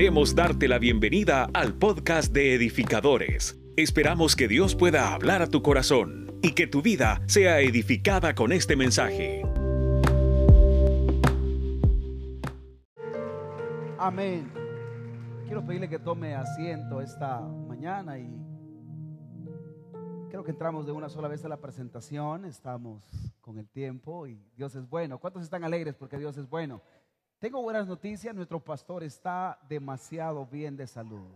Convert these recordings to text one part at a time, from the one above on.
Queremos darte la bienvenida al podcast de edificadores. Esperamos que Dios pueda hablar a tu corazón y que tu vida sea edificada con este mensaje. Amén. Quiero pedirle que tome asiento esta mañana y creo que entramos de una sola vez a la presentación, estamos con el tiempo y Dios es bueno. ¿Cuántos están alegres porque Dios es bueno? Tengo buenas noticias, nuestro pastor está demasiado bien de salud.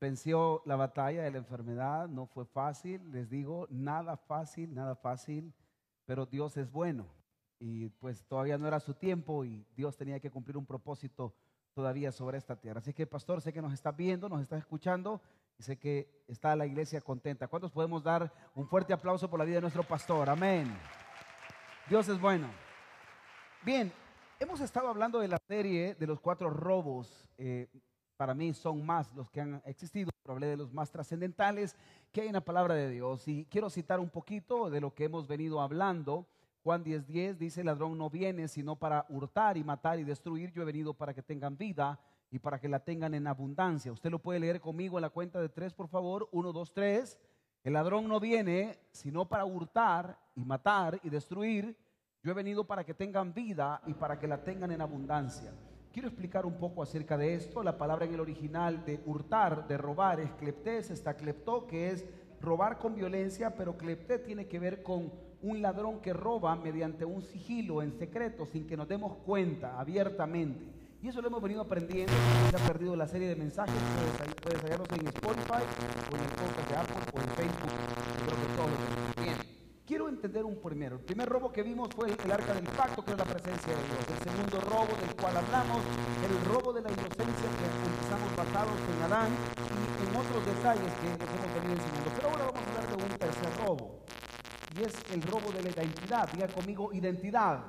Venció la batalla de la enfermedad, no fue fácil, les digo, nada fácil, nada fácil, pero Dios es bueno. Y pues todavía no era su tiempo y Dios tenía que cumplir un propósito todavía sobre esta tierra. Así que pastor, sé que nos está viendo, nos está escuchando y sé que está la iglesia contenta. ¿Cuántos podemos dar un fuerte aplauso por la vida de nuestro pastor? Amén. Dios es bueno. Bien, Hemos estado hablando de la serie de los cuatro robos. Eh, para mí son más los que han existido, pero hablé de los más trascendentales que hay en la palabra de Dios. Y quiero citar un poquito de lo que hemos venido hablando. Juan 10:10 10 dice, el ladrón no viene sino para hurtar y matar y destruir. Yo he venido para que tengan vida y para que la tengan en abundancia. Usted lo puede leer conmigo en la cuenta de tres, por favor. Uno, dos, tres. El ladrón no viene sino para hurtar y matar y destruir. Yo he venido para que tengan vida y para que la tengan en abundancia. Quiero explicar un poco acerca de esto. La palabra en el original de hurtar, de robar, es cleptés, está cleptó, que es robar con violencia, pero clepté tiene que ver con un ladrón que roba mediante un sigilo en secreto, sin que nos demos cuenta, abiertamente. Y eso lo hemos venido aprendiendo. Si se ha perdido la serie de mensajes, puedes, hallarlos en Spotify, o en el podcast de Apple, o en Facebook. Entender un primero. El primer robo que vimos fue el arca del pacto, que es la presencia de Dios. El segundo robo del cual hablamos, el robo de la inocencia que empezamos basados en Adán y en otros detalles que les hemos venido enseñando. Pero ahora vamos a hablar de un tercer robo. Y es el robo de la identidad. Diga conmigo, identidad.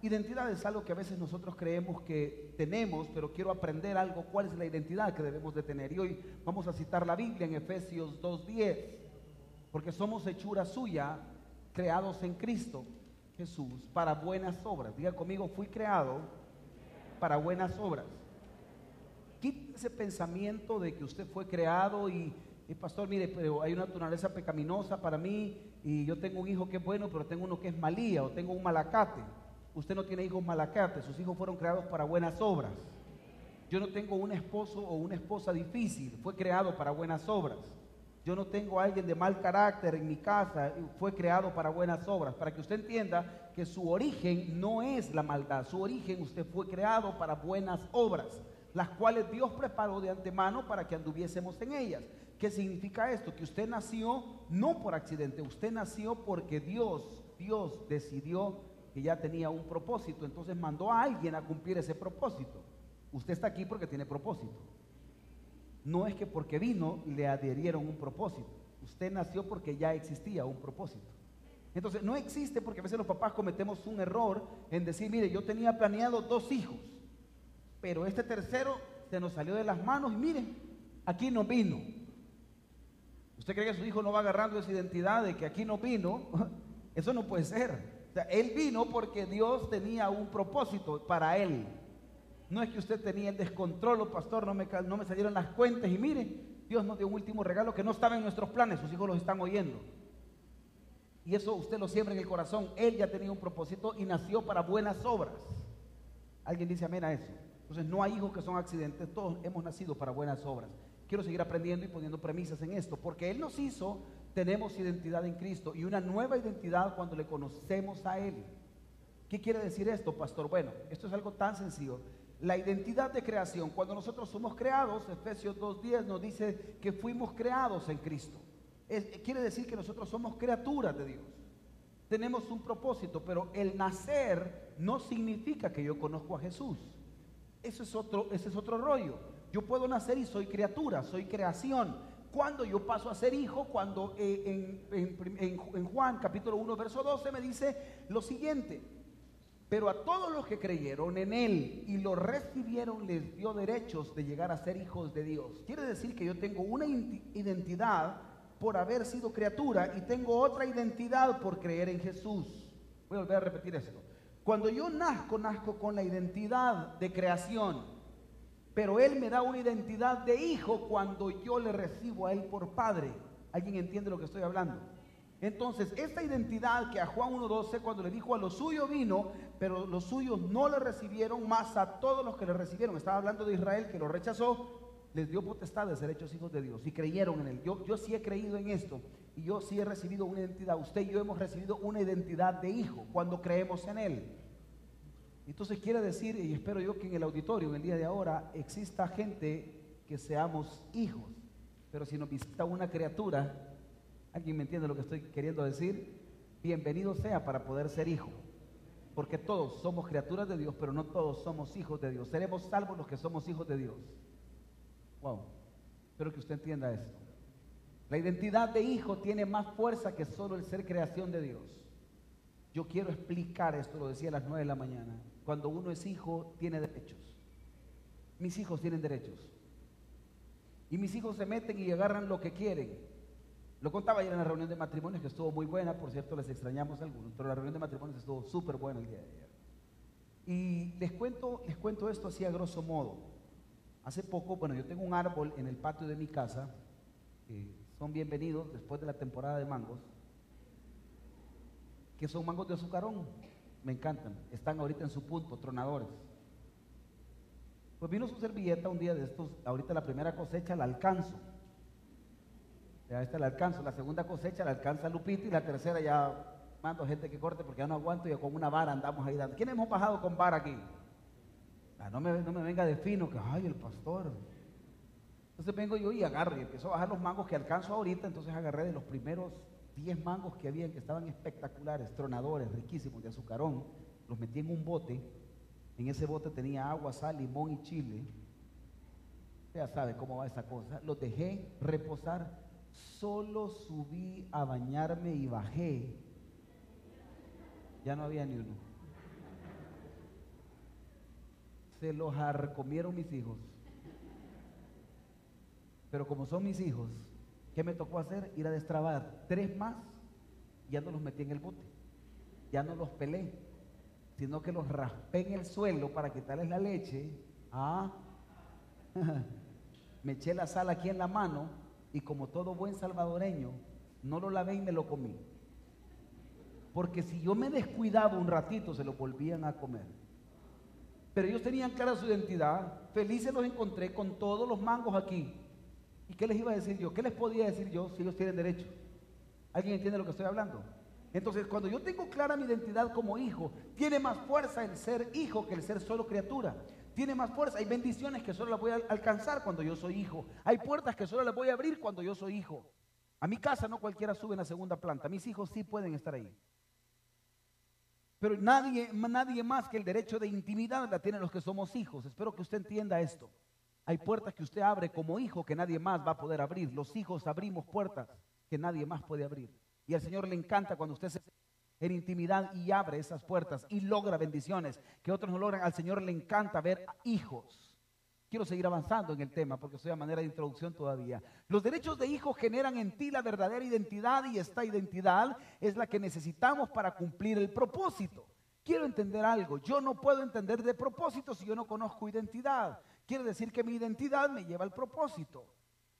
Identidad es algo que a veces nosotros creemos que tenemos, pero quiero aprender algo, cuál es la identidad que debemos de tener. Y hoy vamos a citar la Biblia en Efesios 2.10 porque somos hechura suya, creados en Cristo Jesús para buenas obras. Diga conmigo, fui creado para buenas obras. Quite ese pensamiento de que usted fue creado y, pastor, mire, pero hay una naturaleza pecaminosa para mí y yo tengo un hijo que es bueno, pero tengo uno que es malía o tengo un malacate. Usted no tiene hijos malacates, sus hijos fueron creados para buenas obras. Yo no tengo un esposo o una esposa difícil, fue creado para buenas obras. Yo no tengo a alguien de mal carácter en mi casa, fue creado para buenas obras, para que usted entienda que su origen no es la maldad, su origen usted fue creado para buenas obras, las cuales Dios preparó de antemano para que anduviésemos en ellas. ¿Qué significa esto? Que usted nació no por accidente, usted nació porque Dios, Dios decidió que ya tenía un propósito, entonces mandó a alguien a cumplir ese propósito. Usted está aquí porque tiene propósito no es que porque vino le adherieron un propósito. Usted nació porque ya existía un propósito. Entonces, no existe porque a veces los papás cometemos un error en decir, mire, yo tenía planeado dos hijos, pero este tercero se nos salió de las manos y mire, aquí no vino. ¿Usted cree que su hijo no va agarrando esa identidad de que aquí no vino? Eso no puede ser. Él vino porque Dios tenía un propósito para él. No es que usted tenía el descontrol, pastor, no me, no me salieron las cuentas y mire, Dios nos dio un último regalo que no estaba en nuestros planes, sus hijos los están oyendo. Y eso usted lo siembra en el corazón. Él ya tenía un propósito y nació para buenas obras. Alguien dice amén a eso. Entonces no hay hijos que son accidentes, todos hemos nacido para buenas obras. Quiero seguir aprendiendo y poniendo premisas en esto, porque Él nos hizo, tenemos identidad en Cristo y una nueva identidad cuando le conocemos a Él. ¿Qué quiere decir esto, pastor? Bueno, esto es algo tan sencillo la identidad de creación. Cuando nosotros somos creados, Efesios 2.10 nos dice que fuimos creados en Cristo. quiere decir que nosotros somos criaturas de Dios. Tenemos un propósito, pero el nacer no significa que yo conozco a Jesús. Eso es otro, ese es otro rollo. Yo puedo nacer y soy criatura, soy creación. Cuando yo paso a ser hijo, cuando eh, en, en Juan capítulo 1, verso 12 me dice lo siguiente, pero a todos los que creyeron en Él y lo recibieron les dio derechos de llegar a ser hijos de Dios. Quiere decir que yo tengo una identidad por haber sido criatura y tengo otra identidad por creer en Jesús. Voy a volver a repetir esto. Cuando yo nazco, nazco con la identidad de creación. pero Él me da una identidad de hijo cuando yo le recibo a Él por padre. ¿Alguien entiende lo que estoy hablando? Entonces, esta identidad que a Juan 1.12, cuando le dijo a los suyos vino, pero los suyos no le recibieron, más a todos los que le recibieron, estaba hablando de Israel que lo rechazó, les dio potestad de ser hechos hijos de Dios y creyeron en Él. Yo, yo sí he creído en esto y yo sí he recibido una identidad. Usted y yo hemos recibido una identidad de hijo cuando creemos en Él. Entonces quiere decir, y espero yo que en el auditorio, en el día de ahora, exista gente que seamos hijos. Pero si nos visita una criatura, ¿Alguien me entiende lo que estoy queriendo decir? Bienvenido sea para poder ser hijo. Porque todos somos criaturas de Dios, pero no todos somos hijos de Dios. Seremos salvos los que somos hijos de Dios. Wow. Espero que usted entienda esto. La identidad de hijo tiene más fuerza que solo el ser creación de Dios. Yo quiero explicar esto, lo decía a las 9 de la mañana. Cuando uno es hijo, tiene derechos. Mis hijos tienen derechos. Y mis hijos se meten y agarran lo que quieren. Lo contaba ayer en la reunión de matrimonios que estuvo muy buena, por cierto les extrañamos algunos, pero la reunión de matrimonios estuvo súper buena el día de ayer. Y les cuento, les cuento esto así a grosso modo. Hace poco, bueno, yo tengo un árbol en el patio de mi casa, que son bienvenidos después de la temporada de mangos, que son mangos de azucarón, me encantan, están ahorita en su punto, tronadores. Pues vino su servilleta un día de estos, ahorita la primera cosecha la alcanzo ya esta la alcanzo. La segunda cosecha la alcanza Lupita y la tercera ya mando gente que corte porque ya no aguanto y con una vara andamos ahí dando. ¿Quiénes hemos bajado con vara aquí? Ah, no, me, no me venga de fino que, ay, el pastor. Entonces vengo yo y agarro y empiezo a bajar los mangos que alcanzo ahorita. Entonces agarré de los primeros 10 mangos que había que estaban espectaculares, tronadores, riquísimos, de azucarón. Los metí en un bote. En ese bote tenía agua, sal, limón y chile. Ya sabe cómo va esa cosa. Los dejé reposar Solo subí a bañarme y bajé. Ya no había ni uno. Se los comieron mis hijos. Pero como son mis hijos, ¿qué me tocó hacer? Ir a destrabar tres más. Ya no los metí en el bote. Ya no los pelé. Sino que los raspé en el suelo para quitarles la leche. Ah. me eché la sal aquí en la mano y como todo buen salvadoreño, no lo lavé y me lo comí. Porque si yo me descuidaba un ratito, se lo volvían a comer. Pero ellos tenían clara su identidad. Felices los encontré con todos los mangos aquí. ¿Y qué les iba a decir yo? ¿Qué les podía decir yo si ellos tienen derecho? ¿Alguien entiende lo que estoy hablando? Entonces, cuando yo tengo clara mi identidad como hijo, tiene más fuerza el ser hijo que el ser solo criatura tiene más fuerza. Hay bendiciones que solo las voy a alcanzar cuando yo soy hijo. Hay puertas que solo las voy a abrir cuando yo soy hijo. A mi casa no cualquiera sube en la segunda planta. Mis hijos sí pueden estar ahí. Pero nadie, nadie más que el derecho de intimidad la tienen los que somos hijos. Espero que usted entienda esto. Hay puertas que usted abre como hijo que nadie más va a poder abrir. Los hijos abrimos puertas que nadie más puede abrir. Y al Señor le encanta cuando usted se en intimidad y abre esas puertas y logra bendiciones que otros no logran. Al Señor le encanta ver hijos. Quiero seguir avanzando en el tema porque soy a manera de introducción todavía. Los derechos de hijos generan en ti la verdadera identidad y esta identidad es la que necesitamos para cumplir el propósito. Quiero entender algo. Yo no puedo entender de propósito si yo no conozco identidad. Quiere decir que mi identidad me lleva al propósito.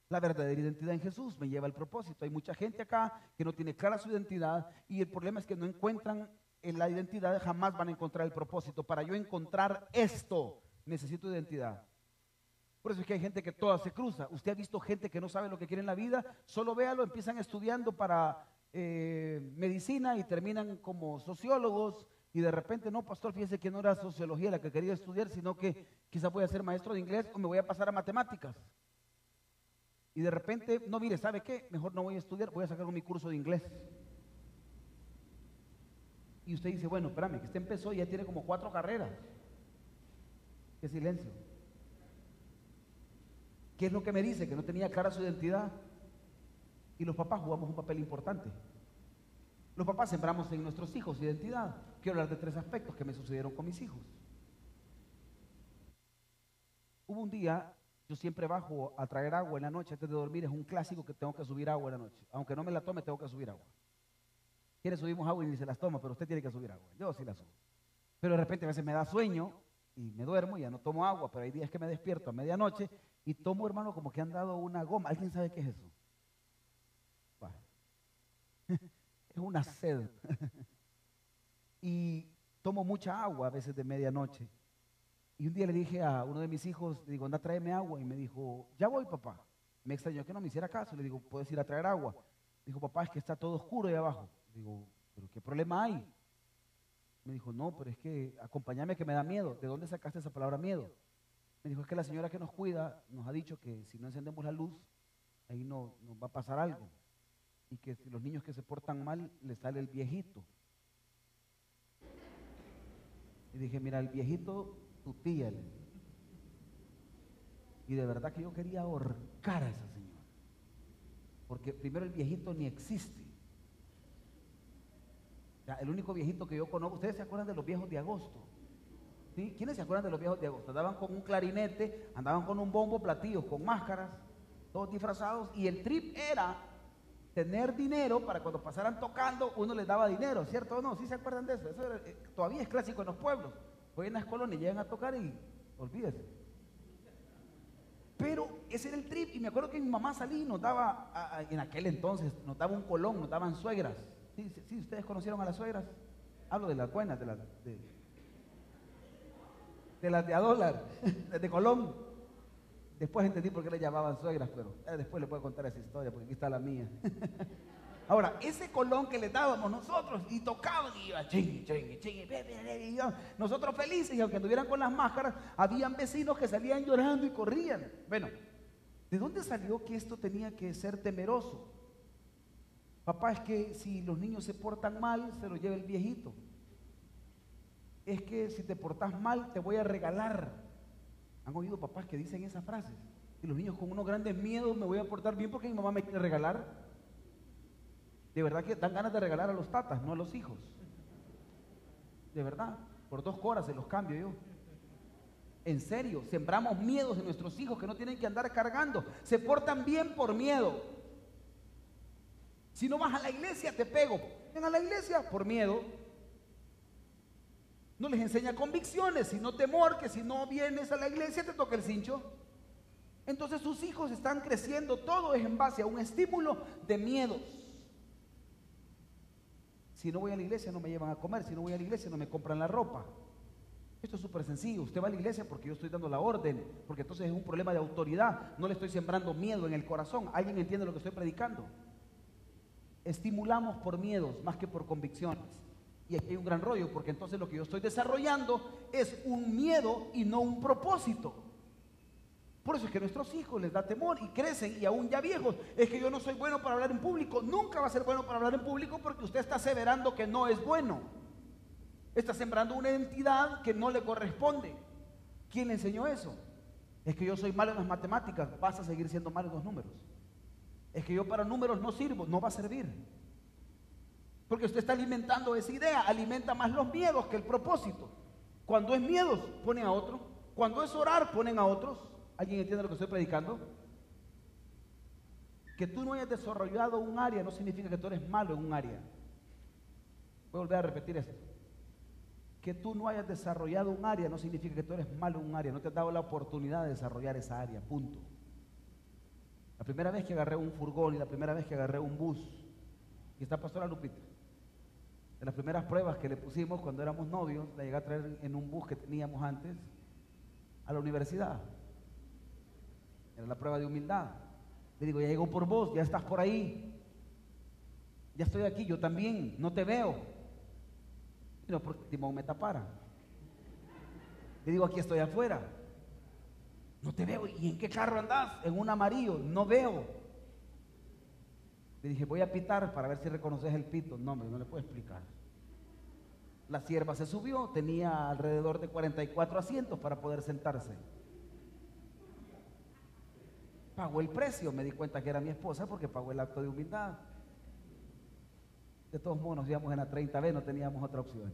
La verdadera identidad en Jesús me lleva al propósito. Hay mucha gente acá que no tiene clara su identidad y el problema es que no encuentran en la identidad, jamás van a encontrar el propósito. Para yo encontrar esto, necesito identidad. Por eso es que hay gente que toda se cruza. Usted ha visto gente que no sabe lo que quiere en la vida, solo véalo, empiezan estudiando para eh, medicina y terminan como sociólogos y de repente, no, pastor, fíjese que no era sociología la que quería estudiar, sino que quizás voy a ser maestro de inglés o me voy a pasar a matemáticas y de repente, no, mire, ¿sabe qué? Mejor no voy a estudiar, voy a sacar mi curso de inglés. Y usted dice, bueno, espérame, que usted empezó y ya tiene como cuatro carreras. Qué silencio. ¿Qué es lo que me dice? Que no tenía clara su identidad. Y los papás jugamos un papel importante. Los papás sembramos en nuestros hijos identidad. Quiero hablar de tres aspectos que me sucedieron con mis hijos. Hubo un día yo siempre bajo a traer agua en la noche antes de dormir. Es un clásico que tengo que subir agua en la noche. Aunque no me la tome, tengo que subir agua. Quiere subimos agua y ni se las toma, pero usted tiene que subir agua. Yo sí la subo. Pero de repente a veces me da sueño y me duermo, ya no tomo agua, pero hay días que me despierto a medianoche y tomo, hermano, como que han dado una goma. ¿Alguien sabe qué es eso? es una sed. y tomo mucha agua a veces de medianoche. Y un día le dije a uno de mis hijos, le digo, anda, tráeme agua. Y me dijo, ya voy, papá. Me extrañó que no me hiciera caso. Le digo, ¿puedes ir a traer agua? Dijo, papá, es que está todo oscuro ahí abajo. Digo, ¿pero qué problema hay? Me dijo, no, pero es que acompáñame que me da miedo. ¿De dónde sacaste esa palabra miedo? Me dijo, es que la señora que nos cuida nos ha dicho que si no encendemos la luz, ahí no, nos va a pasar algo. Y que los niños que se portan mal, le sale el viejito. Y dije, mira, el viejito, tía. Y de verdad que yo quería ahorcar a esa señora. Porque primero el viejito ni existe. el único viejito que yo conozco, ¿ustedes se acuerdan de los viejos de agosto? ¿Quiénes se acuerdan de los viejos de agosto? Andaban con un clarinete, andaban con un bombo platillo, con máscaras, todos disfrazados, y el trip era tener dinero para cuando pasaran tocando, uno les daba dinero, ¿cierto o no? ¿Sí se acuerdan de eso? Eso eh, todavía es clásico en los pueblos. En las colonias llegan a tocar y olvídese. Pero ese era el trip, y me acuerdo que mi mamá salía y nos en aquel entonces, nos daba un colón, nos daban suegras. ¿Sí, sí, ustedes conocieron a las suegras? Hablo de las buenas, de las de, de las de a dólar, de Colón. Después entendí por qué le llamaban suegras, pero eh, después le puedo contar esa historia, porque aquí está la mía. Ahora, ese colón que le dábamos nosotros y tocaban y iba ching, ching, ching, y nosotros felices y aunque estuvieran con las máscaras, habían vecinos que salían llorando y corrían. Bueno, ¿de dónde salió que esto tenía que ser temeroso? Papá, es que si los niños se portan mal, se los lleva el viejito. Es que si te portas mal, te voy a regalar. ¿Han oído papás que dicen esas frases? Y los niños con unos grandes miedos me voy a portar bien porque mi mamá me quiere regalar. De verdad que dan ganas de regalar a los tatas, no a los hijos. De verdad, por dos coras se los cambio yo. En serio, sembramos miedos en nuestros hijos que no tienen que andar cargando. Se portan bien por miedo. Si no vas a la iglesia, te pego. Ven a la iglesia por miedo. No les enseña convicciones, sino temor, que si no vienes a la iglesia te toca el cincho. Entonces sus hijos están creciendo, todo es en base a un estímulo de miedos. Si no voy a la iglesia no me llevan a comer, si no voy a la iglesia no me compran la ropa. Esto es súper sencillo. Usted va a la iglesia porque yo estoy dando la orden, porque entonces es un problema de autoridad. No le estoy sembrando miedo en el corazón. ¿Alguien entiende lo que estoy predicando? Estimulamos por miedos más que por convicciones. Y aquí hay un gran rollo, porque entonces lo que yo estoy desarrollando es un miedo y no un propósito. Por eso es que a nuestros hijos les da temor y crecen y aún ya viejos. Es que yo no soy bueno para hablar en público. Nunca va a ser bueno para hablar en público porque usted está aseverando que no es bueno. Está sembrando una identidad que no le corresponde. ¿Quién le enseñó eso? Es que yo soy malo en las matemáticas. Vas a seguir siendo malo en los números. Es que yo para números no sirvo. No va a servir. Porque usted está alimentando esa idea, alimenta más los miedos que el propósito. Cuando es miedos, ponen a otro. Cuando es orar, ponen a otros. ¿Alguien entiende lo que estoy predicando? Que tú no hayas desarrollado un área no significa que tú eres malo en un área. Voy a volver a repetir esto. Que tú no hayas desarrollado un área no significa que tú eres malo en un área. No te has dado la oportunidad de desarrollar esa área. Punto. La primera vez que agarré un furgón y la primera vez que agarré un bus, y está Pastora Lupita, de las primeras pruebas que le pusimos cuando éramos novios, la llegué a traer en un bus que teníamos antes a la universidad. Era la prueba de humildad. Le digo, ya llegó por vos, ya estás por ahí. Ya estoy aquí, yo también, no te veo. No, porque Timón me tapara. Le digo, aquí estoy afuera. No te veo. ¿Y en qué carro andás? En un amarillo. No veo. Le dije, voy a pitar para ver si reconoces el pito. No, hombre, no le puedo explicar. La sierva se subió, tenía alrededor de 44 asientos para poder sentarse. Pagó el precio, me di cuenta que era mi esposa porque pagó el acto de humildad. De todos modos nos íbamos en la 30B, no teníamos otra opción.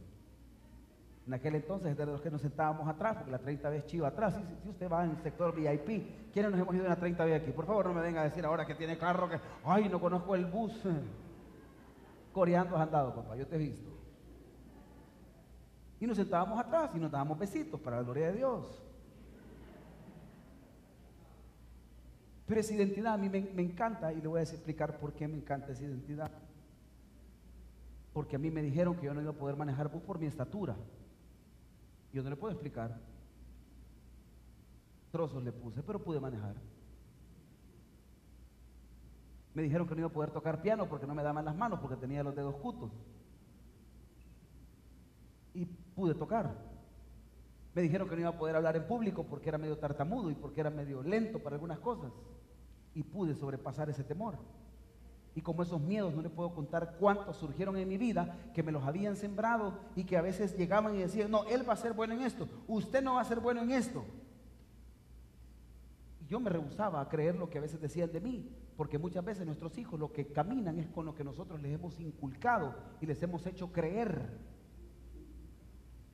En aquel entonces, de los que nos sentábamos atrás, porque la 30 vez chiva atrás. Si, usted va en el sector VIP, ¿quiénes nos hemos ido en la 30 vez aquí? Por favor, no me venga a decir ahora que tiene carro, que, ay, no conozco el bus. Coreando has andado, papá, yo te he visto. Y nos sentábamos atrás y nos dábamos besitos para la gloria de Dios. Pero esa identidad a mí me, encanta y le voy a explicar por qué me encanta esa identidad. Porque a mí me dijeron que yo no iba a poder manejar bus por mi estatura. Yo no le puedo explicar. Trozos le puse, pero pude manejar. Me dijeron que no iba a poder tocar piano porque no me daban las manos, porque tenía los dedos cutos. Y pude tocar. Me dijeron que no iba a poder hablar en público porque era medio tartamudo y porque era medio lento para algunas cosas. Y pude sobrepasar ese temor. Y como esos miedos, no le puedo contar cuántos surgieron en mi vida, que me los habían sembrado y que a veces llegaban y decían, no, él va a ser bueno en esto, usted no va a ser bueno en esto. Y yo me rehusaba a creer lo que a veces decían de mí, porque muchas veces nuestros hijos lo que caminan es con lo que nosotros les hemos inculcado y les hemos hecho creer.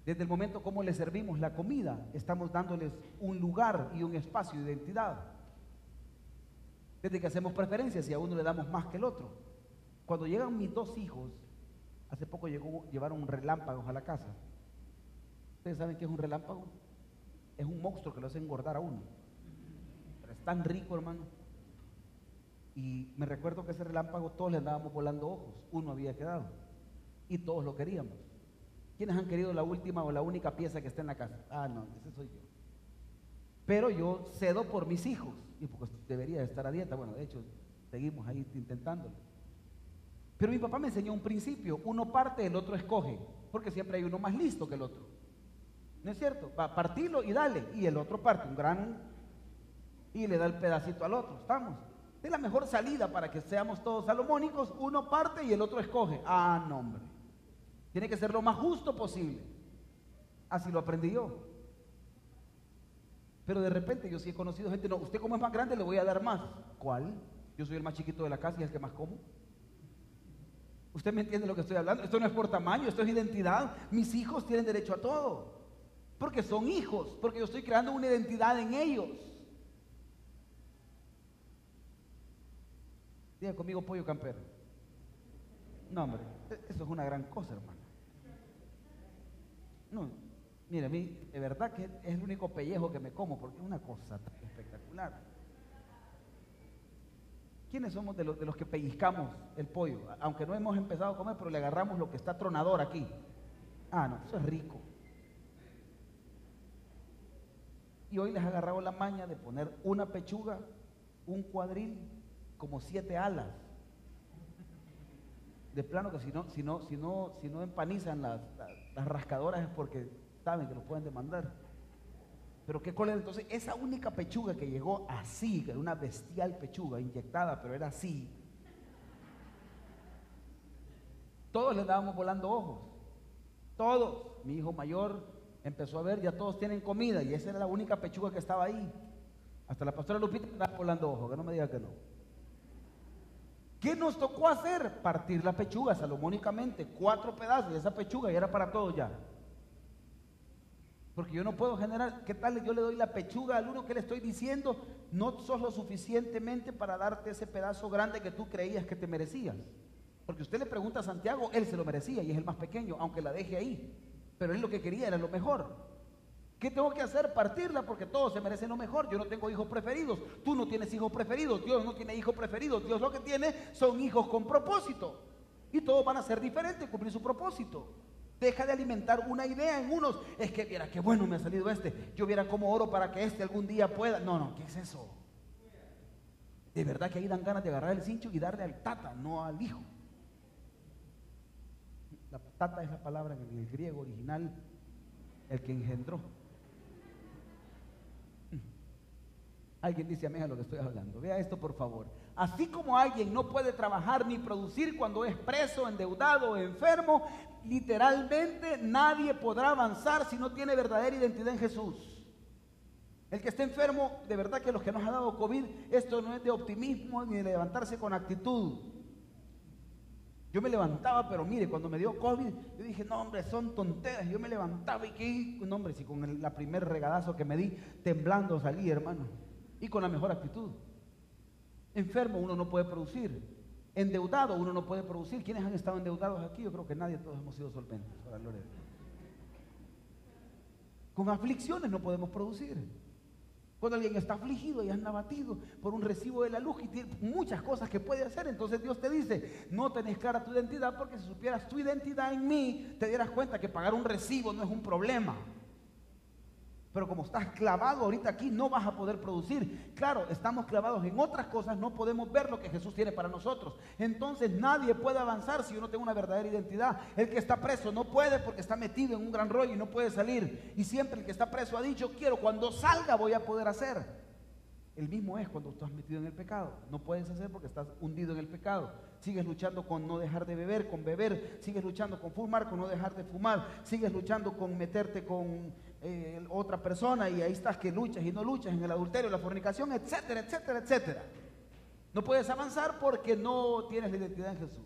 Desde el momento como les servimos la comida, estamos dándoles un lugar y un espacio de identidad. Desde que hacemos preferencias y a uno le damos más que el otro. Cuando llegan mis dos hijos, hace poco llegó, llevaron relámpagos a la casa. ¿Ustedes saben qué es un relámpago? Es un monstruo que lo hace engordar a uno. Pero es tan rico, hermano. Y me recuerdo que ese relámpago todos le andábamos volando ojos. Uno había quedado. Y todos lo queríamos. ¿Quiénes han querido la última o la única pieza que está en la casa? Ah, no, ese soy yo. Pero yo cedo por mis hijos. Y porque debería estar a dieta. Bueno, de hecho, seguimos ahí intentándolo. Pero mi papá me enseñó un principio. Uno parte, el otro escoge. Porque siempre hay uno más listo que el otro. ¿No es cierto? Va a partirlo y dale. Y el otro parte un gran... Y le da el pedacito al otro. ¿Estamos? Es la mejor salida para que seamos todos salomónicos. Uno parte y el otro escoge. Ah, no, hombre. Tiene que ser lo más justo posible. Así lo aprendí yo. Pero de repente yo sí he conocido gente, no, usted como es más grande le voy a dar más. ¿Cuál? Yo soy el más chiquito de la casa y el que más como. ¿Usted me entiende lo que estoy hablando? Esto no es por tamaño, esto es identidad. Mis hijos tienen derecho a todo. Porque son hijos, porque yo estoy creando una identidad en ellos. Diga conmigo pollo campero. No, hombre, eso es una gran cosa, hermano. No, mire, a mí de verdad que es el único pellejo que me como, porque es una cosa espectacular. ¿Quiénes somos de los, de los que pellizcamos el pollo? Aunque no hemos empezado a comer, pero le agarramos lo que está tronador aquí. Ah, no, eso es rico. Y hoy les agarrado la maña de poner una pechuga, un cuadril, como siete alas. De plano que si no, si no, si no, si no empanizan las, las rascadoras es porque saben que lo pueden demandar. Pero qué cólera, entonces esa única pechuga que llegó así, que era una bestial pechuga inyectada, pero era así. Todos le dábamos volando ojos. Todos. Mi hijo mayor empezó a ver, ya todos tienen comida y esa era la única pechuga que estaba ahí. Hasta la pastora Lupita estaba volando ojos, que no me diga que no. ¿Qué nos tocó hacer? Partir la pechuga salomónicamente, cuatro pedazos de esa pechuga y era para todos ya. Porque yo no puedo generar, ¿qué tal yo le doy la pechuga al uno que le estoy diciendo? No sos lo suficientemente para darte ese pedazo grande que tú creías que te merecías. Porque usted le pregunta a Santiago, él se lo merecía y es el más pequeño, aunque la deje ahí. Pero él lo que quería era lo mejor. ¿Qué tengo que hacer? Partirla porque todos se merecen lo mejor. Yo no tengo hijos preferidos. Tú no tienes hijos preferidos. Dios no tiene hijos preferidos. Dios lo que tiene son hijos con propósito. Y todos van a ser diferentes, cumplir su propósito. Deja de alimentar una idea en unos. Es que viera qué bueno me ha salido este. Yo viera cómo oro para que este algún día pueda. No, no, ¿qué es eso? De verdad que ahí dan ganas de agarrar el cincho y darle al tata, no al hijo. La tata es la palabra en el griego original, el que engendró. Alguien dice amén a lo que estoy hablando. Vea esto por favor. Así como alguien no puede trabajar ni producir cuando es preso, endeudado o enfermo, literalmente nadie podrá avanzar si no tiene verdadera identidad en Jesús. El que esté enfermo, de verdad que los que nos ha dado COVID, esto no es de optimismo ni de levantarse con actitud. Yo me levantaba, pero mire, cuando me dio COVID, yo dije, no, hombre, son tonteras. Yo me levantaba y que, no, hombre, si con el, primer regadazo que me di, temblando salí, hermano y con la mejor actitud. Enfermo uno no puede producir. Endeudado uno no puede producir. ¿Quiénes han estado endeudados aquí? Yo creo que nadie, todos hemos sido solventes. Con aflicciones no podemos producir. Cuando alguien está afligido y anda abatido por un recibo de la luz y tiene muchas cosas que puede hacer, entonces Dios te dice, no tenés clara tu identidad porque si supieras tu identidad en mí, te dieras cuenta que pagar un recibo no es un problema. Pero como estás clavado ahorita aquí, no vas a poder producir. Claro, estamos clavados en otras cosas, no podemos ver lo que Jesús tiene para nosotros. Entonces nadie puede avanzar si uno tiene una verdadera identidad. El que está preso no puede porque está metido en un gran rollo y no puede salir. Y siempre el que está preso ha dicho, quiero, cuando salga voy a poder hacer. El mismo es cuando estás metido en el pecado. No puedes hacer porque estás hundido en el pecado. Sigues luchando con no dejar de beber, con beber. Sigues luchando con fumar, con no dejar de fumar. Sigues luchando con meterte con eh, otra persona y ahí estás que luchas y no luchas en el adulterio, la fornicación, etcétera, etcétera, etcétera. No puedes avanzar porque no tienes la identidad en Jesús.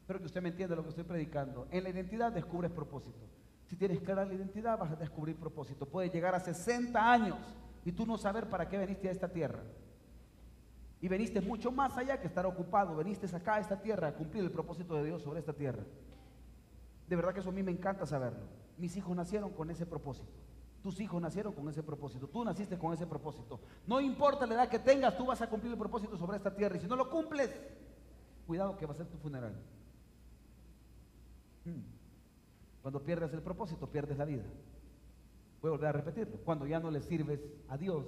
Espero que usted me entienda lo que estoy predicando. En la identidad descubres propósito. Si tienes clara la identidad vas a descubrir propósito. Puedes llegar a 60 años y tú no saber para qué veniste a esta tierra. Y veniste mucho más allá que estar ocupado. Veniste acá a esta tierra a cumplir el propósito de Dios sobre esta tierra. De verdad que eso a mí me encanta saberlo. Mis hijos nacieron con ese propósito. Tus hijos nacieron con ese propósito. Tú naciste con ese propósito. No importa la edad que tengas, tú vas a cumplir el propósito sobre esta tierra. Y si no lo cumples, cuidado que va a ser tu funeral. Hmm. Cuando pierdes el propósito, pierdes la vida. Voy a volver a repetirlo. Cuando ya no le sirves a Dios,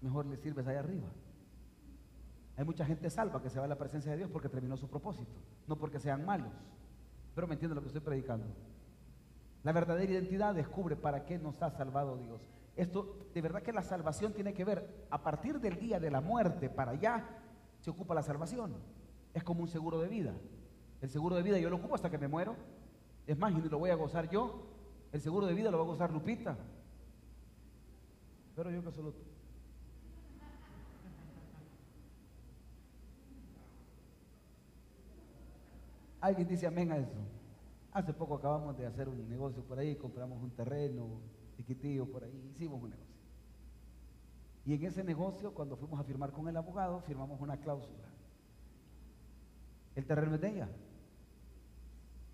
mejor le sirves allá arriba. Hay mucha gente salva que se va a la presencia de Dios porque terminó su propósito, no porque sean malos. Pero me entiende lo que estoy predicando. La verdadera identidad descubre para qué nos ha salvado Dios. Esto, de verdad que la salvación tiene que ver, a partir del día de la muerte para allá, se ocupa la salvación. Es como un seguro de vida. El seguro de vida yo lo ocupo hasta que me muero. Es más, y lo voy a gozar yo. El seguro de vida lo va a gozar Lupita. Pero yo que solo tú. Alguien dice amén a eso. Hace poco acabamos de hacer un negocio por ahí, compramos un terreno chiquitillo por ahí, hicimos un negocio. Y en ese negocio, cuando fuimos a firmar con el abogado, firmamos una cláusula. El terreno es de ella.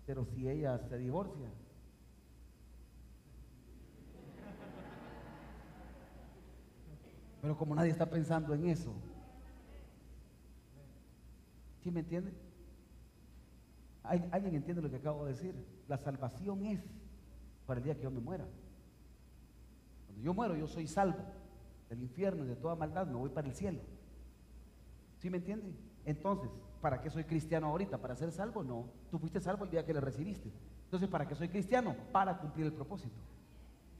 Pero si ella se divorcia, pero como nadie está pensando en eso, ¿sí me entienden? ¿Alguien entiende lo que acabo de decir? La salvación es para el día que yo me muera. Cuando yo muero, yo soy salvo del infierno y de toda maldad, me voy para el cielo. ¿Sí me entienden? Entonces, ¿para qué soy cristiano ahorita? ¿Para ser salvo? No. Tú fuiste salvo el día que le recibiste. Entonces, ¿para qué soy cristiano? Para cumplir el propósito.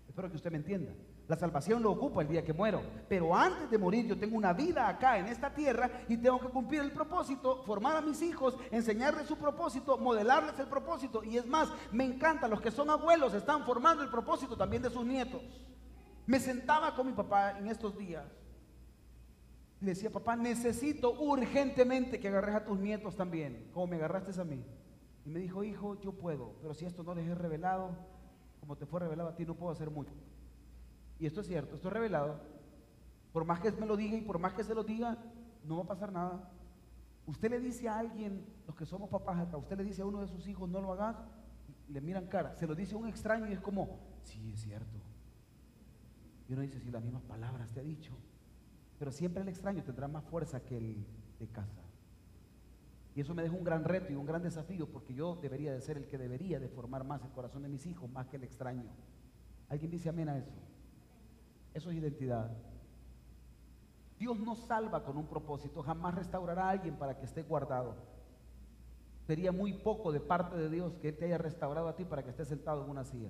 Espero que usted me entienda. La salvación lo ocupa el día que muero. Pero antes de morir yo tengo una vida acá en esta tierra y tengo que cumplir el propósito, formar a mis hijos, enseñarles su propósito, modelarles el propósito. Y es más, me encanta, los que son abuelos están formando el propósito también de sus nietos. Me sentaba con mi papá en estos días. Le decía, papá, necesito urgentemente que agarres a tus nietos también, como me agarraste a mí. Y me dijo, hijo, yo puedo, pero si esto no les he revelado, como te fue revelado a ti, no puedo hacer mucho y esto es cierto, esto es revelado, por más que me lo diga y por más que se lo diga, no va a pasar nada. Usted le dice a alguien, los que somos papás acá, usted le dice a uno de sus hijos, no lo hagas, le miran cara, se lo dice a un extraño y es como, sí, es cierto. Y uno dice, sí, las mismas palabras te ha dicho. Pero siempre el extraño tendrá más fuerza que el de casa. Y eso me deja un gran reto y un gran desafío porque yo debería de ser el que debería de formar más el corazón de mis hijos, más que el extraño. ¿Alguien dice amén a eso? Eso es identidad. Dios no salva con un propósito, jamás restaurará a alguien para que esté guardado. Sería muy poco de parte de Dios que Él te haya restaurado a ti para que estés sentado en una silla.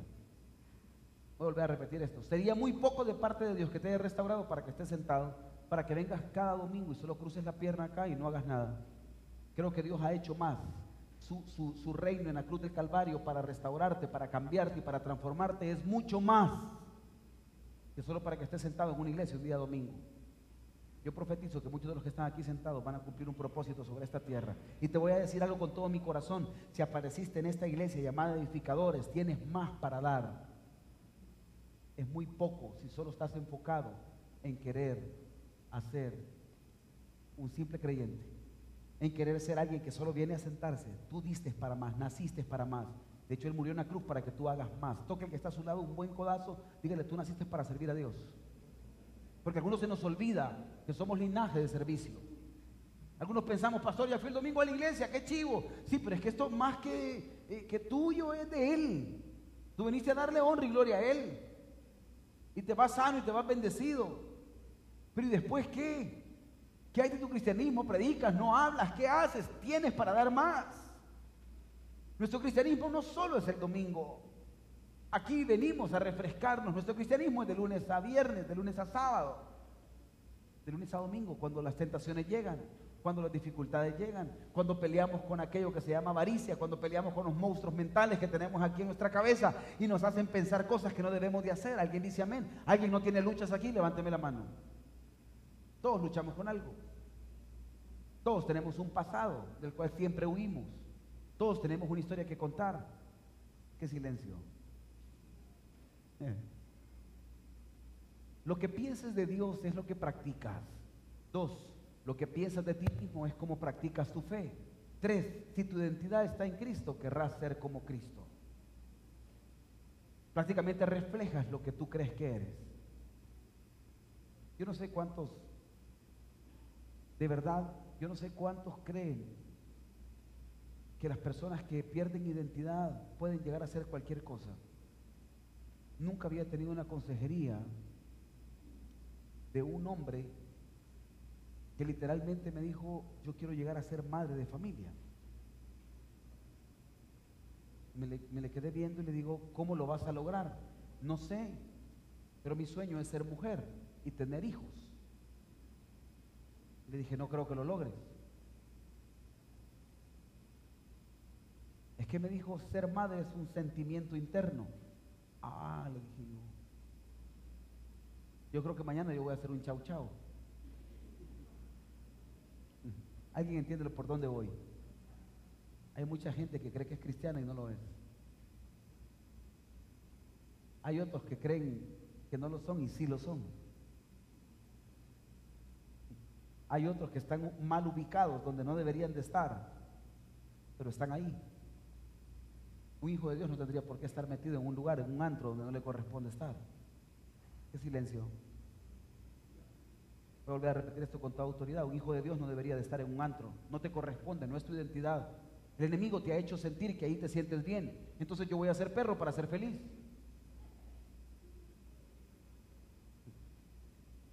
Voy a volver a repetir esto. Sería muy poco de parte de Dios que te haya restaurado para que estés sentado, para que vengas cada domingo y solo cruces la pierna acá y no hagas nada. Creo que Dios ha hecho más. Su, su reino en la cruz del Calvario para restaurarte, para cambiarte y para transformarte es mucho más que solo para que estés sentado en una iglesia un día domingo. Yo profetizo que muchos de los que están aquí sentados van a cumplir un propósito sobre esta tierra. Y te voy a decir algo con todo mi corazón. Si apareciste en esta iglesia llamada edificadores, tienes más para dar. Es muy poco si solo estás enfocado en querer hacer un simple creyente. En querer ser alguien que solo viene a sentarse. Tú diste para más, naciste para más. De hecho, Él murió en la cruz para que tú hagas más. Toque el que está a su lado un buen codazo, dígale, tú naciste para servir a Dios. Porque a algunos se nos olvida que somos linaje de servicio. Algunos pensamos, pastor, ya fui el domingo a la iglesia, qué chivo. Sí, pero es que esto más que, eh, que tuyo es de Él. Tú viniste a darle honra y gloria a Él. Y te vas sano y te vas bendecido. Pero ¿y después qué? ¿Qué hay de tu cristianismo? Predicas, no hablas, ¿qué haces? Tienes para dar más. Nuestro cristianismo no solo es el domingo. Aquí venimos a refrescarnos. Nuestro cristianismo es de lunes a viernes, de lunes a sábado, de lunes a domingo, cuando las tentaciones llegan, cuando las dificultades llegan, cuando peleamos con aquello que se llama avaricia, cuando peleamos con los monstruos mentales que tenemos aquí en nuestra cabeza y nos hacen pensar cosas que no debemos de hacer. Alguien dice amén. Alguien no tiene luchas aquí, levánteme la mano. Todos luchamos con algo. Todos tenemos un pasado del cual siempre huimos. Todos tenemos una historia que contar. Qué silencio. Lo que pienses de Dios es lo que practicas. Dos, lo que piensas de ti mismo es cómo practicas tu fe. Tres, si tu identidad está en Cristo, querrás ser como Cristo. Prácticamente reflejas lo que tú crees que eres. Yo no sé cuántos, de verdad, yo no sé cuántos creen que las personas que pierden identidad pueden llegar a ser cualquier cosa. Nunca había tenido una consejería de un hombre que literalmente me dijo, yo quiero llegar a ser madre de familia. Me le, quedé viendo y le digo, ¿cómo lo vas a lograr? No sé, pero mi sueño es ser mujer y tener hijos. Le dije, no creo que lo logres. Es que me dijo, ser madre es un sentimiento interno. Ah, le dije yo. Yo creo que mañana yo voy a hacer un chau chau. ¿Alguien entiende por dónde voy? Hay mucha gente que cree que es cristiana y no lo es. Hay otros que creen que no lo son y sí lo son. Hay otros que están mal ubicados donde no deberían de estar, pero están ahí. Un hijo de Dios no tendría por qué estar metido en un lugar, en un antro donde no le corresponde estar. ¿Qué silencio? Voy a volver a repetir esto con toda autoridad. Un hijo de Dios no debería de estar en un antro. No te corresponde, no es tu identidad. El enemigo te ha hecho sentir que ahí te sientes bien. Entonces yo voy a ser perro para ser feliz.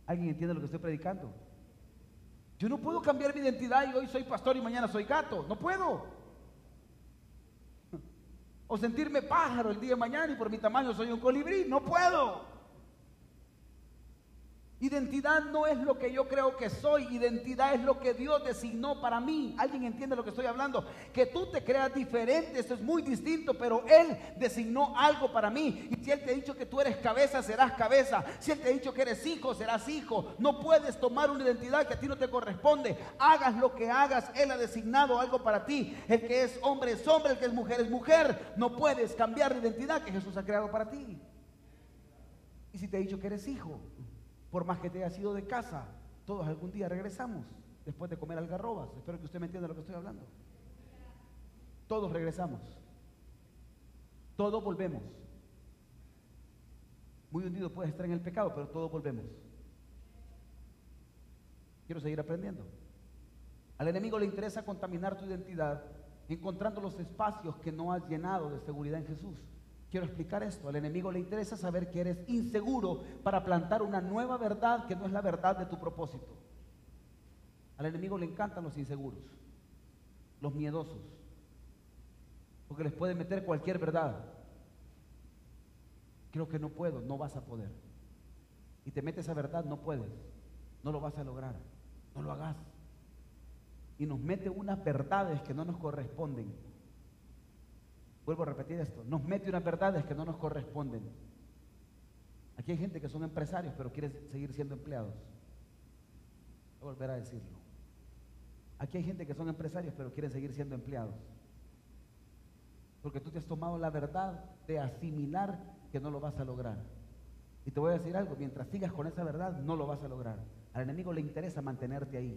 ¿Alguien entiende lo que estoy predicando? Yo no puedo cambiar mi identidad y hoy soy pastor y mañana soy gato. No puedo. O sentirme pájaro el día de mañana y por mi tamaño soy un colibrí. No puedo. Identidad no es lo que yo creo que soy, identidad es lo que Dios designó para mí. ¿Alguien entiende lo que estoy hablando? Que tú te creas diferente, esto es muy distinto, pero Él designó algo para mí. Y si Él te ha dicho que tú eres cabeza, serás cabeza. Si Él te ha dicho que eres hijo, serás hijo. No puedes tomar una identidad que a ti no te corresponde. Hagas lo que hagas, Él ha designado algo para ti. El que es hombre es hombre, el que es mujer es mujer. No puedes cambiar la identidad que Jesús ha creado para ti. Y si te ha dicho que eres hijo, por más que te haya sido de casa, todos algún día regresamos después de comer algarrobas. Espero que usted me entienda lo que estoy hablando. Todos regresamos. Todos volvemos. Muy hundido puedes estar en el pecado, pero todos volvemos. Quiero seguir aprendiendo. Al enemigo le interesa contaminar tu identidad encontrando los espacios que no has llenado de seguridad en Jesús. Quiero explicar esto. Al enemigo le interesa saber que eres inseguro para plantar una nueva verdad que no es la verdad de tu propósito. Al enemigo le encantan los inseguros, los miedosos, porque les puede meter cualquier verdad. Creo que no puedo, no vas a poder. Y te metes esa verdad, no puedes, no lo vas a lograr, no lo hagas. Y nos mete unas verdades que no nos corresponden Vuelvo a repetir esto, nos mete unas verdades que no nos corresponden. Aquí hay gente que son empresarios pero quieren seguir siendo empleados. Voy a volver a decirlo. Aquí hay gente que son empresarios pero quieren seguir siendo empleados. Porque tú te has tomado la verdad de asimilar que no lo vas a lograr. Y te voy a decir algo, mientras sigas con esa verdad no lo vas a lograr. Al enemigo le interesa mantenerte ahí.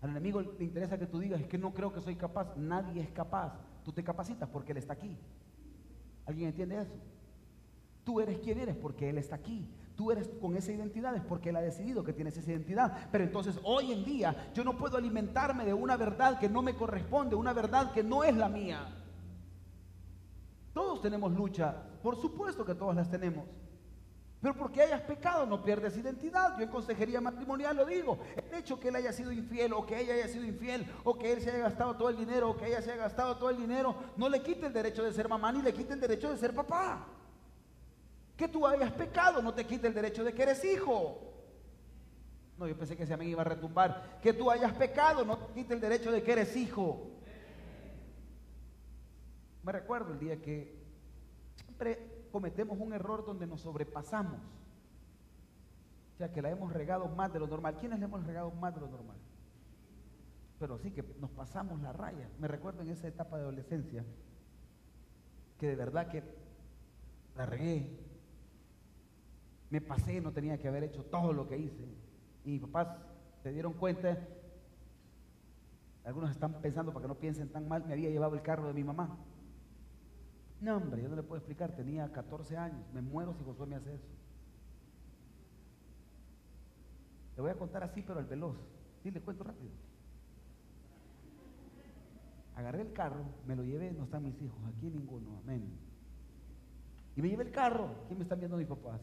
Al enemigo le interesa que tú digas, es que no creo que soy capaz. Nadie es capaz. Tú te capacitas porque Él está aquí. ¿Alguien entiende eso? Tú eres quien eres porque Él está aquí. Tú eres con esa identidad es porque Él ha decidido que tienes esa identidad. Pero entonces hoy en día yo no puedo alimentarme de una verdad que no me corresponde, una verdad que no es la mía. Todos tenemos lucha, por supuesto que todas las tenemos. Pero porque hayas pecado no pierdes identidad. Yo en consejería matrimonial lo digo. El hecho que él haya sido infiel o que ella haya sido infiel o que él se haya gastado todo el dinero o que ella se haya gastado todo el dinero no le quita el derecho de ser mamá ni le quita el derecho de ser papá. Que tú hayas pecado no te quita el derecho de que eres hijo. No, yo pensé que ese a mí iba a retumbar. Que tú hayas pecado no te quita el derecho de que eres hijo. Me recuerdo el día que siempre cometemos un error donde nos sobrepasamos. O sea, que la hemos regado más de lo normal. ¿Quiénes le hemos regado más de lo normal? Pero sí que nos pasamos la raya. Me recuerdo en esa etapa de adolescencia que de verdad que la regué. Me pasé, no tenía que haber hecho todo lo que hice. Y mis papás se dieron cuenta, algunos están pensando para que no piensen tan mal, me había llevado el carro de mi mamá. No, yo no le puedo explicar, tenía 14 años, me muero si Josué me hace eso. Le voy a contar así, pero al veloz. Sí, le cuento rápido. Agarré el carro, me lo llevé, no están mis hijos, aquí ninguno, amén. Y me llevé el carro, ¿quién me están viendo mis papás?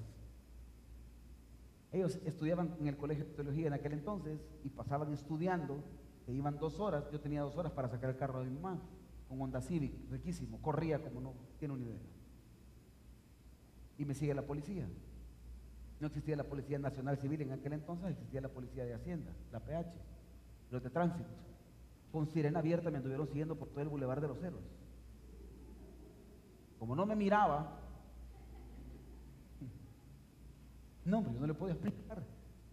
Ellos estudiaban en el colegio de teología en aquel entonces y pasaban estudiando, se iban dos horas, yo tenía dos horas para sacar el carro de mi mamá un Honda Civic, riquísimo, corría como no tiene una idea. Y me sigue la policía. No existía la Policía Nacional Civil en aquel entonces, existía la Policía de Hacienda, la PH, los de tránsito. Con sirena abierta me anduvieron siguiendo por todo el Boulevard de los Héroes. Como no me miraba, no, hombre, yo no le puedo explicar.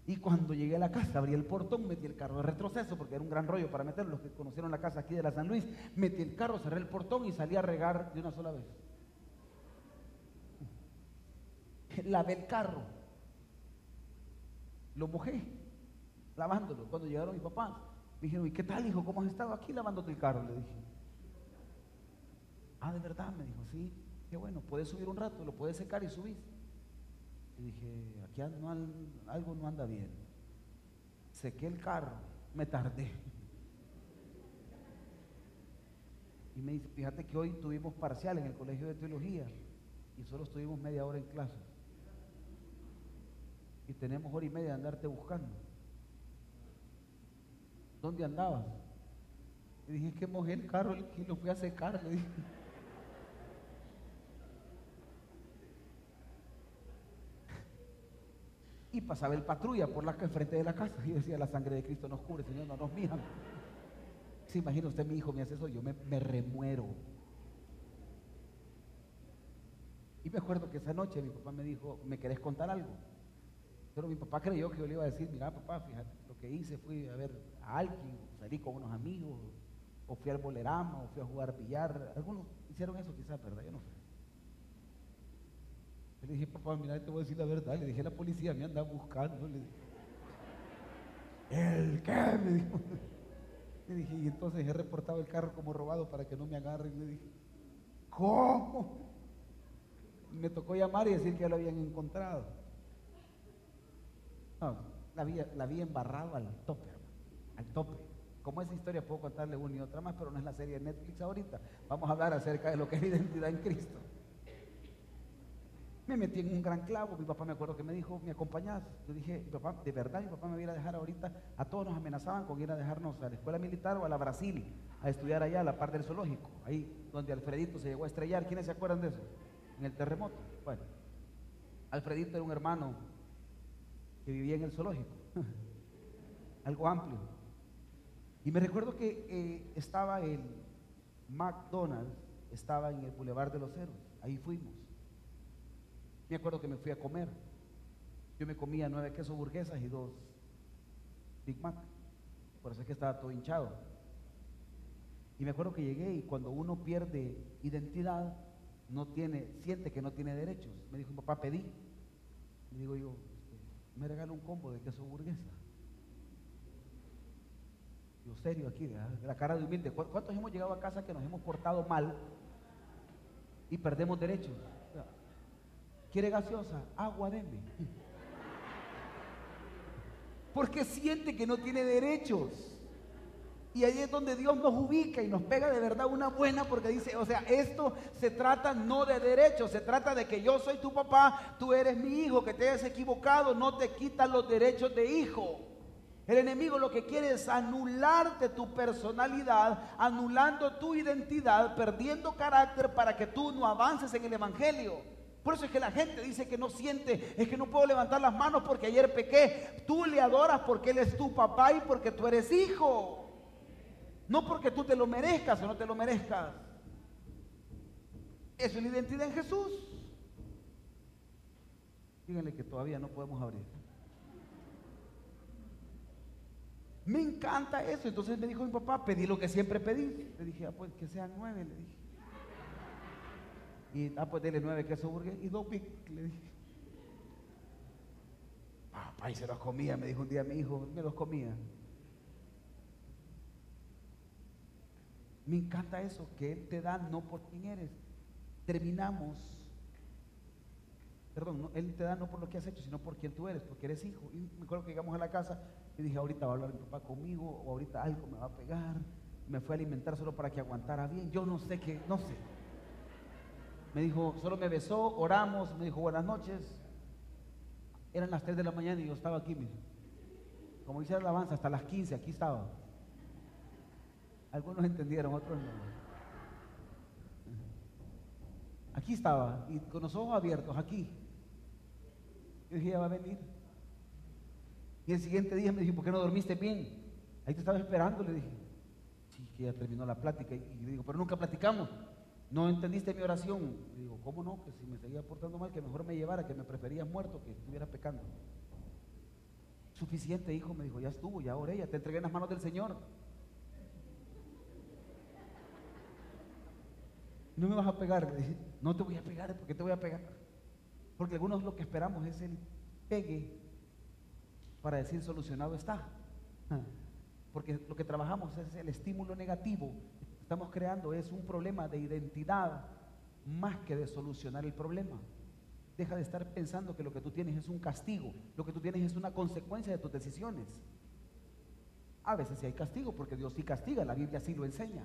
Y cuando llegué a la casa, abrí el portón, metí el carro de retroceso, porque era un gran rollo para meterlo. Los que conocieron la casa aquí de la San Luis, metí el carro, cerré el portón y salí a regar de una sola vez. Lavé el carro. Lo mojé, lavándolo. Cuando llegaron mis papás, me dijeron, ¿y qué tal, hijo? ¿Cómo has estado aquí lavándote el carro? Le dije. Ah, de verdad, me dijo, sí. Qué bueno, puedes subir un rato, lo puedes secar y subir. Y dije, aquí algo no anda bien. Sequé el carro, me tardé. Y me dice, fíjate que hoy tuvimos parcial en el colegio de teología y solo estuvimos media hora en clase. Y tenemos hora y media de andarte buscando. ¿Dónde andabas? Y dije, que mojé el carro y lo fui a secar. Le dije. Y pasaba el patrulla por la frente de la casa y decía, la sangre de Cristo nos cubre, Señor, no nos miran. Se imagina usted, mi hijo me hace eso, yo me, me remuero. Y me acuerdo que esa noche mi papá me dijo, ¿me querés contar algo? Pero mi papá creyó que yo le iba a decir, mira papá, fíjate, lo que hice fui a ver a alguien, salí con unos amigos, o fui al bolerama, o fui a jugar billar. Algunos hicieron eso quizás, ¿verdad? Yo no sé. Le dije, papá, mira, te voy a decir la verdad. Le dije, la policía me anda buscando. Le dije, ¿el qué? Me dijo. Le dije, y entonces he reportado el carro como robado para que no me agarren. Le dije, ¿cómo? me tocó llamar y decir que ya lo habían encontrado. No, la había, la había embarrado al tope, al tope. Como esa historia puedo contarle una y otra más, pero no es la serie de Netflix ahorita. Vamos a hablar acerca de lo que es identidad en Cristo. Me metí en un gran clavo, mi papá me acuerdo que me dijo, ¿me acompañás? Yo dije, papá, de verdad mi papá me iba a dejar ahorita, a todos nos amenazaban con ir a dejarnos a la escuela militar o a la Brasil, a estudiar allá, a la parte del zoológico, ahí donde Alfredito se llegó a estrellar. ¿Quiénes se acuerdan de eso? En el terremoto. Bueno, Alfredito era un hermano que vivía en el zoológico, algo amplio. Y me recuerdo que eh, estaba el McDonald's, estaba en el Boulevard de los Héroes, ahí fuimos. Me acuerdo que me fui a comer. Yo me comía nueve quesos burguesas y dos Big Mac. Por eso es que estaba todo hinchado. Y me acuerdo que llegué y cuando uno pierde identidad, no tiene, siente que no tiene derechos. Me dijo papá, pedí. Le digo yo, este, me regalo un combo de queso burguesa. Yo serio aquí, la cara de humilde. ¿Cuántos hemos llegado a casa que nos hemos portado mal y perdemos derechos? ¿Quiere gaseosa? Agua, deme. Porque siente que no tiene derechos. Y ahí es donde Dios nos ubica y nos pega de verdad una buena porque dice, o sea, esto se trata no de derechos, se trata de que yo soy tu papá, tú eres mi hijo, que te hayas equivocado, no te quitan los derechos de hijo. El enemigo lo que quiere es anularte tu personalidad, anulando tu identidad, perdiendo carácter para que tú no avances en el Evangelio. Por eso es que la gente dice que no siente, es que no puedo levantar las manos porque ayer pequé. Tú le adoras porque Él es tu papá y porque tú eres hijo. No porque tú te lo merezcas o no te lo merezcas. Es la identidad en Jesús. Díganle que todavía no podemos abrir. Me encanta eso. Entonces me dijo mi papá, pedí lo que siempre pedí. Le dije, ah, pues que sean nueve, le dije. Y, ah, pues dele nueve queso burgués y dos pic, le dije. Papá, y se los comía, me dijo un día mi hijo, me los comía. Me encanta eso, que Él te da no por quién eres. Terminamos, perdón, Él te da no por lo que has hecho, sino por quién tú eres, porque eres hijo. Y me acuerdo que llegamos a la casa y dije, ahorita va a hablar mi papá conmigo, o ahorita algo me va a pegar. Me fue a alimentar solo para que aguantara bien. Yo no sé qué, no sé. Me dijo, solo me besó, oramos, me dijo buenas noches. Eran las 3 de la mañana y yo estaba aquí mismo. Como dice la alabanza, hasta las 15 aquí estaba. Algunos entendieron, otros no. Aquí estaba, y con los ojos abiertos, aquí. Yo dije, ya va a venir. Y el siguiente día me dijo, ¿por qué no dormiste bien? Ahí te estaba esperando, le dije. Sí, que ya terminó la plática. Y le digo, pero nunca platicamos. No entendiste mi oración. Digo, ¿cómo no? Que si me seguía portando mal, que mejor me llevara, que me preferías muerto, que estuviera pecando. Suficiente, hijo, me dijo, ya estuvo, ya oré, ya te entregué en las manos del Señor. no me vas a pegar. No te voy a pegar, ¿por qué te voy a pegar? Porque algunos lo que esperamos es el pegue para decir solucionado está. Porque lo que trabajamos es el estímulo negativo. Estamos creando es un problema de identidad más que de solucionar el problema. Deja de estar pensando que lo que tú tienes es un castigo, lo que tú tienes es una consecuencia de tus decisiones. A veces sí hay castigo, porque Dios sí castiga, la Biblia sí lo enseña.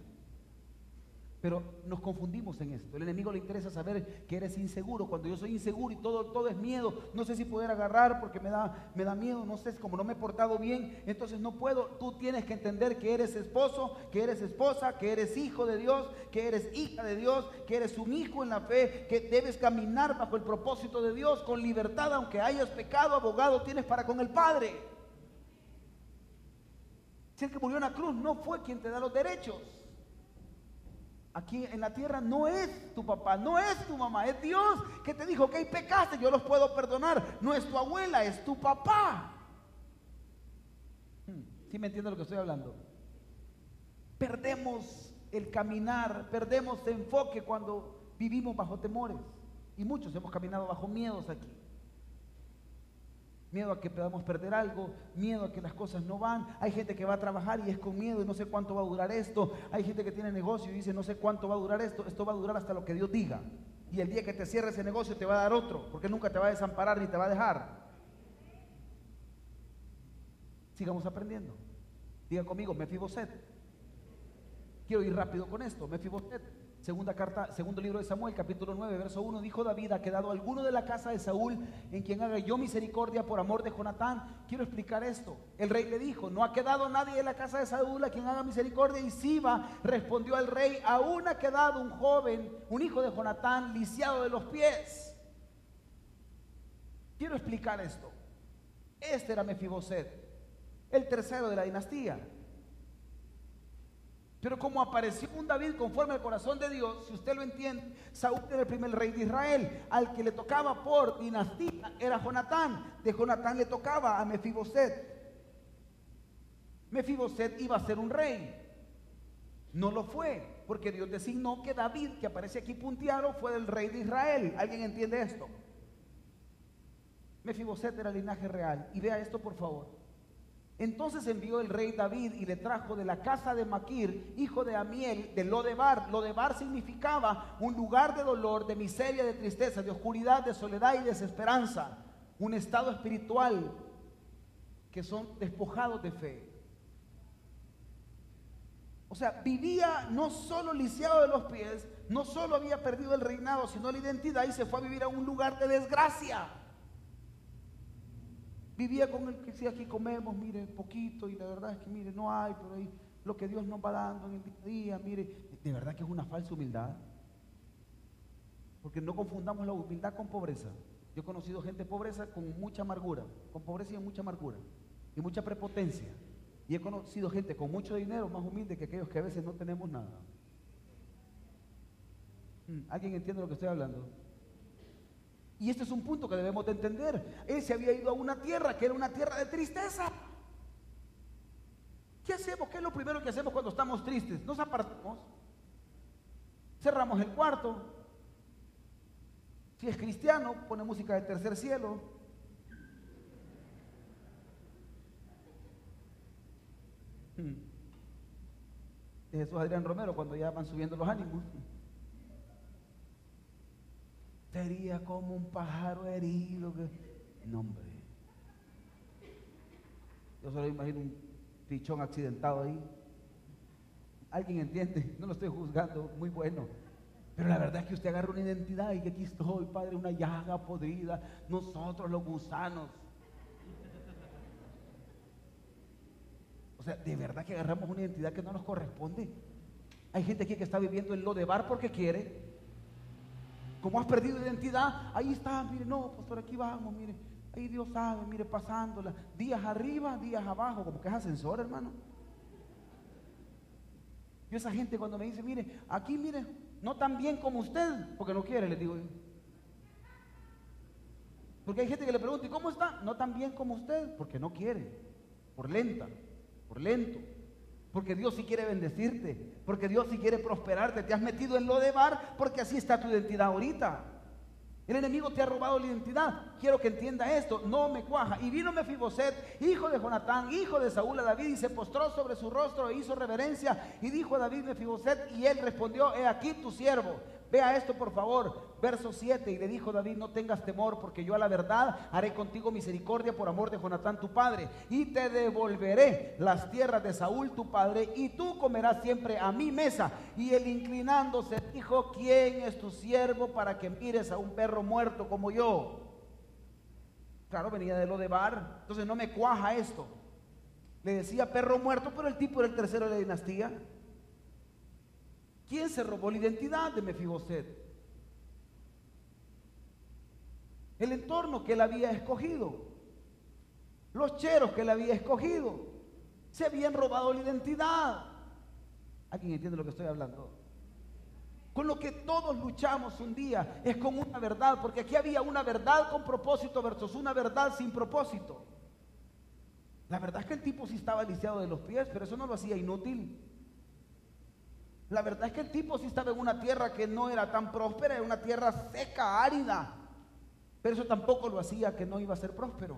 Pero nos confundimos en esto. El enemigo le interesa saber que eres inseguro. Cuando yo soy inseguro y todo, todo es miedo, no sé si poder agarrar porque me da, me da miedo, no sé, como no me he portado bien, entonces no puedo. Tú tienes que entender que eres esposo, que eres esposa, que eres hijo de Dios, que eres hija de Dios, que eres un hijo en la fe, que debes caminar bajo el propósito de Dios con libertad, aunque hayas pecado, abogado tienes para con el Padre. Si el que murió en la cruz no fue quien te da los derechos aquí en la tierra no es tu papá, no es tu mamá, es Dios que te dijo que hay pecaste, yo los puedo perdonar. No es tu abuela, es tu papá. Hmm, ¿Sí me entiende lo que estoy hablando? Perdemos el caminar, perdemos el enfoque cuando vivimos bajo temores. Y muchos hemos caminado bajo miedos aquí miedo a que podamos perder algo, miedo a que las cosas no van. Hay gente que va a trabajar y es con miedo y no sé cuánto va a durar esto. Hay gente que tiene negocio y dice no sé cuánto va a durar esto. Esto va a durar hasta lo que Dios diga. Y el día que te cierre ese negocio te va a dar otro, porque nunca te va a desamparar ni te va a dejar. Sigamos aprendiendo. Diga conmigo, Mefiboset. Quiero ir rápido con esto. Mefiboset Segunda carta, segundo libro de Samuel, capítulo 9, verso 1, dijo David, ha quedado alguno de la casa de Saúl en quien haga yo misericordia por amor de Jonatán. Quiero explicar esto. El rey le dijo, no ha quedado nadie de la casa de Saúl a quien haga misericordia. Y Siba respondió al rey, aún ha quedado un joven, un hijo de Jonatán, lisiado de los pies. Quiero explicar esto. Este era Mefiboset, el tercero de la dinastía. Pero como apareció un David conforme al corazón de Dios, si usted lo entiende, Saúl era el primer rey de Israel. Al que le tocaba por dinastía era Jonatán. De Jonatán le tocaba a Mefiboset. Mefiboset iba a ser un rey. No lo fue, porque Dios designó que David, que aparece aquí punteado, fue el rey de Israel. ¿Alguien entiende esto? Mefiboset era linaje real. Y vea esto, por favor. Entonces envió el rey David y le trajo de la casa de Maquir, hijo de Amiel, de Lodebar. Lodebar significaba un lugar de dolor, de miseria, de tristeza, de oscuridad, de soledad y desesperanza. Un estado espiritual que son despojados de fe. O sea, vivía no solo lisiado de los pies, no solo había perdido el reinado, sino la identidad y se fue a vivir a un lugar de desgracia. Vivía con el que si aquí comemos, mire, poquito, y la verdad es que, mire, no hay, pero ahí lo que Dios nos va dando en el día día, mire, de verdad que es una falsa humildad. Porque no confundamos la humildad con pobreza. Yo he conocido gente pobreza con mucha amargura, con pobreza y mucha amargura, y mucha prepotencia. Y he conocido gente con mucho dinero más humilde que aquellos que a veces no tenemos nada. Hmm, ¿Alguien entiende lo que estoy hablando? Y este es un punto que debemos de entender. Él se había ido a una tierra que era una tierra de tristeza. ¿Qué hacemos? ¿Qué es lo primero que hacemos cuando estamos tristes? Nos apartamos, cerramos el cuarto. Si es cristiano, pone música de tercer cielo. Hmm. Jesús Adrián Romero cuando ya van subiendo los ánimos. Sería como un pájaro herido. Que... No, hombre. Yo solo imagino un pichón accidentado ahí. ¿Alguien entiende? No lo estoy juzgando, muy bueno. Pero la verdad es que usted agarra una identidad y que aquí estoy, Padre, una llaga podrida. Nosotros los gusanos. O sea, de verdad que agarramos una identidad que no nos corresponde. Hay gente aquí que está viviendo en lo de bar porque quiere, como has perdido identidad, ahí está, mire, no, pastor, aquí vamos, mire, ahí Dios sabe, mire, pasándola, días arriba, días abajo, como que es ascensor, hermano. Yo esa gente cuando me dice, mire, aquí, mire, no tan bien como usted, porque no quiere, le digo yo. Porque hay gente que le pregunta, ¿y cómo está? No tan bien como usted, porque no quiere, por lenta, por lento. Porque Dios sí quiere bendecirte. Porque Dios sí quiere prosperarte. Te has metido en lo de bar porque así está tu identidad ahorita. El enemigo te ha robado la identidad. Quiero que entienda esto. No me cuaja. Y vino Mefiboset, hijo de Jonatán, hijo de Saúl a David, y se postró sobre su rostro e hizo reverencia. Y dijo a David Mefiboset, y él respondió: He aquí tu siervo. Vea esto, por favor. Verso 7. Y le dijo David, no tengas temor, porque yo a la verdad haré contigo misericordia por amor de Jonatán tu padre. Y te devolveré las tierras de Saúl tu padre, y tú comerás siempre a mi mesa. Y él inclinándose dijo, ¿quién es tu siervo para que mires a un perro muerto como yo? Claro, venía de lo de Bar. Entonces no me cuaja esto. Le decía perro muerto, pero el tipo era el tercero de la dinastía. ¿Quién se robó la identidad de Mefiboset? El entorno que él había escogido. Los cheros que él había escogido. Se habían robado la identidad. ¿Alguien entiende lo que estoy hablando? Con lo que todos luchamos un día es con una verdad, porque aquí había una verdad con propósito versus una verdad sin propósito. La verdad es que el tipo sí estaba lisiado de los pies, pero eso no lo hacía inútil. La verdad es que el tipo sí estaba en una tierra que no era tan próspera, era una tierra seca, árida. Pero eso tampoco lo hacía que no iba a ser próspero.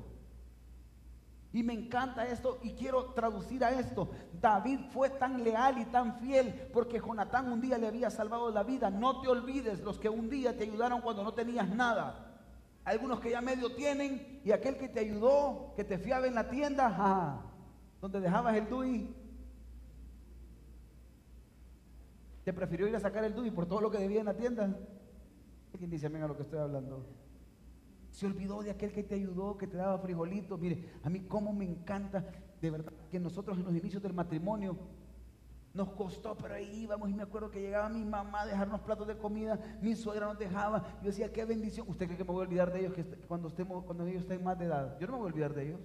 Y me encanta esto y quiero traducir a esto. David fue tan leal y tan fiel porque Jonatán un día le había salvado la vida. No te olvides los que un día te ayudaron cuando no tenías nada. Algunos que ya medio tienen y aquel que te ayudó, que te fiaba en la tienda, donde dejabas el DUI, te prefirió ir a sacar el DUI por todo lo que debía en la tienda. ¿Quién dice amén a lo que estoy hablando? Se olvidó de aquel que te ayudó, que te daba frijolitos. Mire, a mí cómo me encanta, de verdad, que nosotros en los inicios del matrimonio nos costó, pero ahí íbamos y me acuerdo que llegaba mi mamá a dejarnos platos de comida, mi suegra nos dejaba. Yo decía, qué bendición. ¿Usted cree que me voy a olvidar de ellos que cuando, estemos, cuando ellos estén más de edad? Yo no me voy a olvidar de ellos.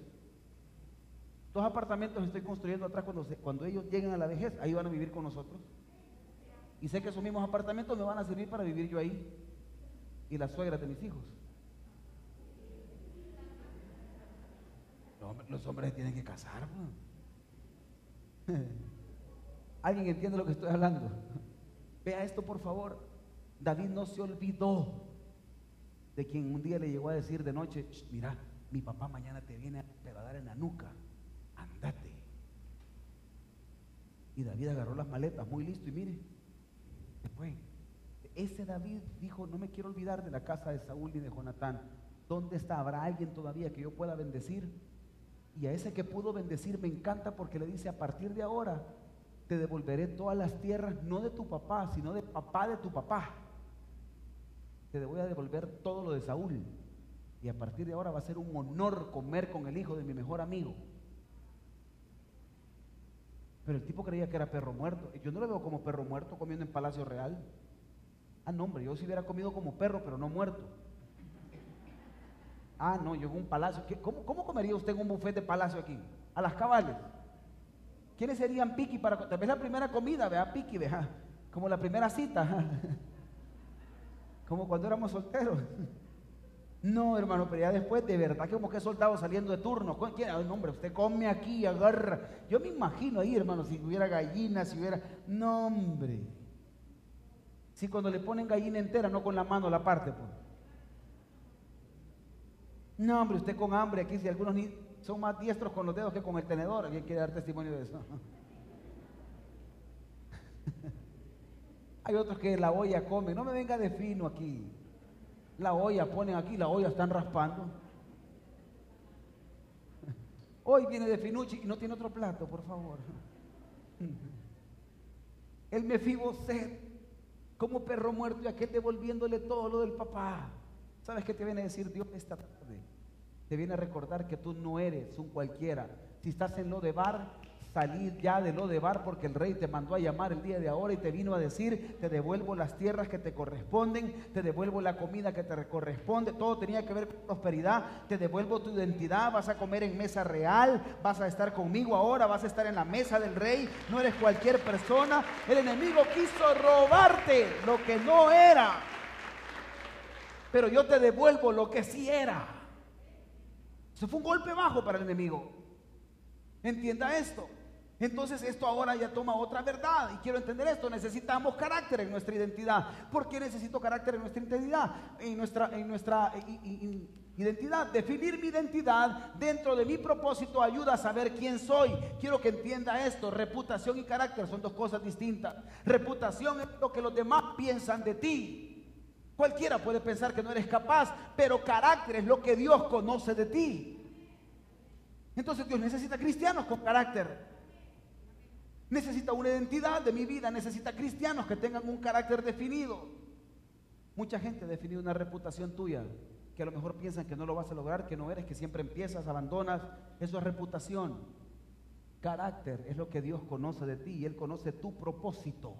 Dos apartamentos estoy construyendo atrás cuando, cuando ellos lleguen a la vejez, ahí van a vivir con nosotros. Y sé que esos mismos apartamentos me van a servir para vivir yo ahí. Y las suegras de mis hijos. Los hombres, tienen que casar. ¿Alguien entiende lo que estoy hablando? Vea esto, por favor. David no se olvidó de quien un día le llegó a decir de noche, mira, mi papá mañana te viene a dar en la nuca. Anda Y David agarró las maletas, muy listo, y mire, después, ese David dijo, no me quiero olvidar de la casa de Saúl ni de Jonatán. ¿Dónde está? ¿Habrá alguien todavía que yo pueda bendecir? Y a ese que pudo bendecir me encanta porque le dice, a partir de ahora te devolveré todas las tierras, no de tu papá, sino de papá de tu papá. Te voy a devolver todo lo de Saúl. Y a partir de ahora va a ser un honor comer con el hijo de mi mejor amigo. Pero el tipo creía que era perro muerto. Yo no lo veo como perro muerto comiendo en Palacio Real. Ah, no, hombre, yo si hubiera comido como perro, pero no muerto. Ah, no, yo en un palacio. ¿Cómo, ¿Cómo, comería usted en un buffet de palacio aquí? A las cabales. ¿Quiénes serían piqui para.? Tal vez la primera comida, vea, piqui, vea. Como la primera cita. Como cuando éramos solteros. No, hermano, pero ya después, de verdad, que como que soldado saliendo de turno. ¿Quién? Ay, no, hombre, usted come aquí, agarra. Yo me imagino ahí, hermano, si hubiera gallina, si hubiera. No, hombre. Si cuando le ponen gallina entera, no con la mano la parte, pues. No, hombre, usted con hambre aquí, si algunos son más diestros con los dedos que con el tenedor, alguien quiere dar testimonio de eso. Hay otros que la olla come, no me venga de fino aquí. La olla ponen aquí, la olla están raspando. Hoy viene de finuchi y no tiene otro plato, por favor. El sed como perro muerto y aquel devolviéndole todo lo del papá. ¿Sabes qué te viene a decir Dios esta tarde? Te viene a recordar que tú no eres un cualquiera. Si estás en lo de bar, salir ya de lo de bar porque el rey te mandó a llamar el día de ahora y te vino a decir, te devuelvo las tierras que te corresponden, te devuelvo la comida que te corresponde, todo tenía que ver con prosperidad, te devuelvo tu identidad, vas a comer en mesa real, vas a estar conmigo ahora, vas a estar en la mesa del rey, no eres cualquier persona, el enemigo quiso robarte lo que no era, pero yo te devuelvo lo que sí era. Eso fue un golpe bajo para el enemigo. Entienda esto. Entonces esto ahora ya toma otra verdad y quiero entender esto. Necesitamos carácter en nuestra identidad. ¿Por qué necesito carácter en nuestra identidad? En nuestra, en nuestra identidad. Definir mi identidad dentro de mi propósito ayuda a saber quién soy. Quiero que entienda esto. Reputación y carácter son dos cosas distintas. Reputación es lo que los demás piensan de ti. Cualquiera puede pensar que no eres capaz, pero carácter es lo que Dios conoce de ti. Entonces Dios necesita cristianos con carácter. Necesita una identidad de mi vida, necesita cristianos que tengan un carácter definido. Mucha gente ha definido una reputación tuya, que a lo mejor piensan que no lo vas a lograr, que no eres, que siempre empiezas, abandonas. Eso es reputación. Carácter es lo que Dios conoce de ti y Él conoce tu propósito